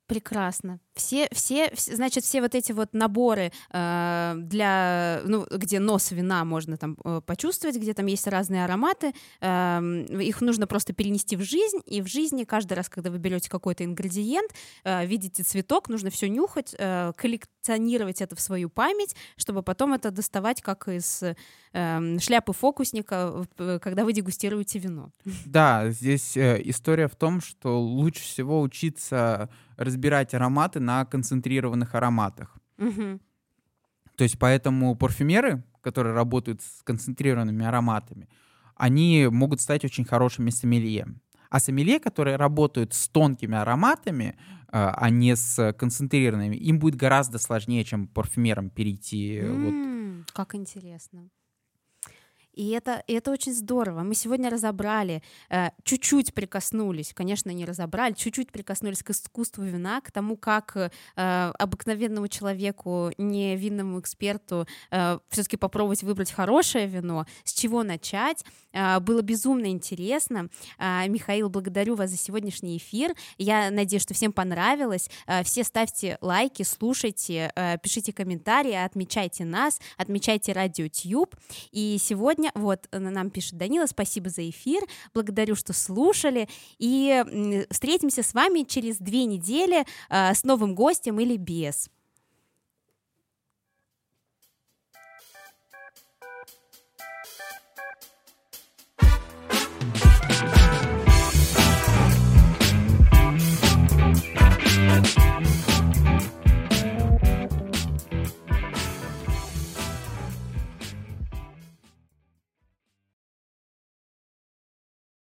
Speaker 1: Прекрасно. Все, все, вс- значит, все вот эти вот наборы э, для, ну, где нос вина можно там э, почувствовать, где там есть разные ароматы, эм, их нужно просто перенести в жизнь, и в жизни каждый раз, когда вы берете какой-то ингредиент, э, видите цветок, нужно все нюхать, э, коллекционировать это в свою память, чтобы потом это доставать как из эм, шляпы фокусника, э, когда вы дегустируете вино.
Speaker 2: Да, здесь э, история в том, что лучше всего учиться разбирать ароматы на концентрированных ароматах.
Speaker 1: Мгм.
Speaker 2: То есть поэтому парфюмеры, которые работают с концентрированными ароматами, они могут стать очень хорошими сомелье. А сомелье, которые работают с тонкими ароматами, э, а не с концентрированными, им будет гораздо сложнее, чем парфюмерам перейти. э, вот.
Speaker 1: Как интересно. И это, и это очень здорово. Мы сегодня разобрали, э, чуть-чуть прикоснулись, конечно, не разобрали, чуть-чуть прикоснулись к искусству вина, к тому, как э, обыкновенному человеку, не винному эксперту, все-таки попробовать выбрать хорошее вино, с чего начать. Э, было безумно интересно. Э, Михаил, благодарю вас за сегодняшний эфир. Я надеюсь, что всем понравилось. Э, Все ставьте лайки, слушайте, э, пишите комментарии, отмечайте нас, отмечайте Радио Тьюб. И сегодня, вот э, нам пишет Данила, спасибо за эфир, благодарю, что слушали. И встретимся с вами через две недели э, с новым гостем или без.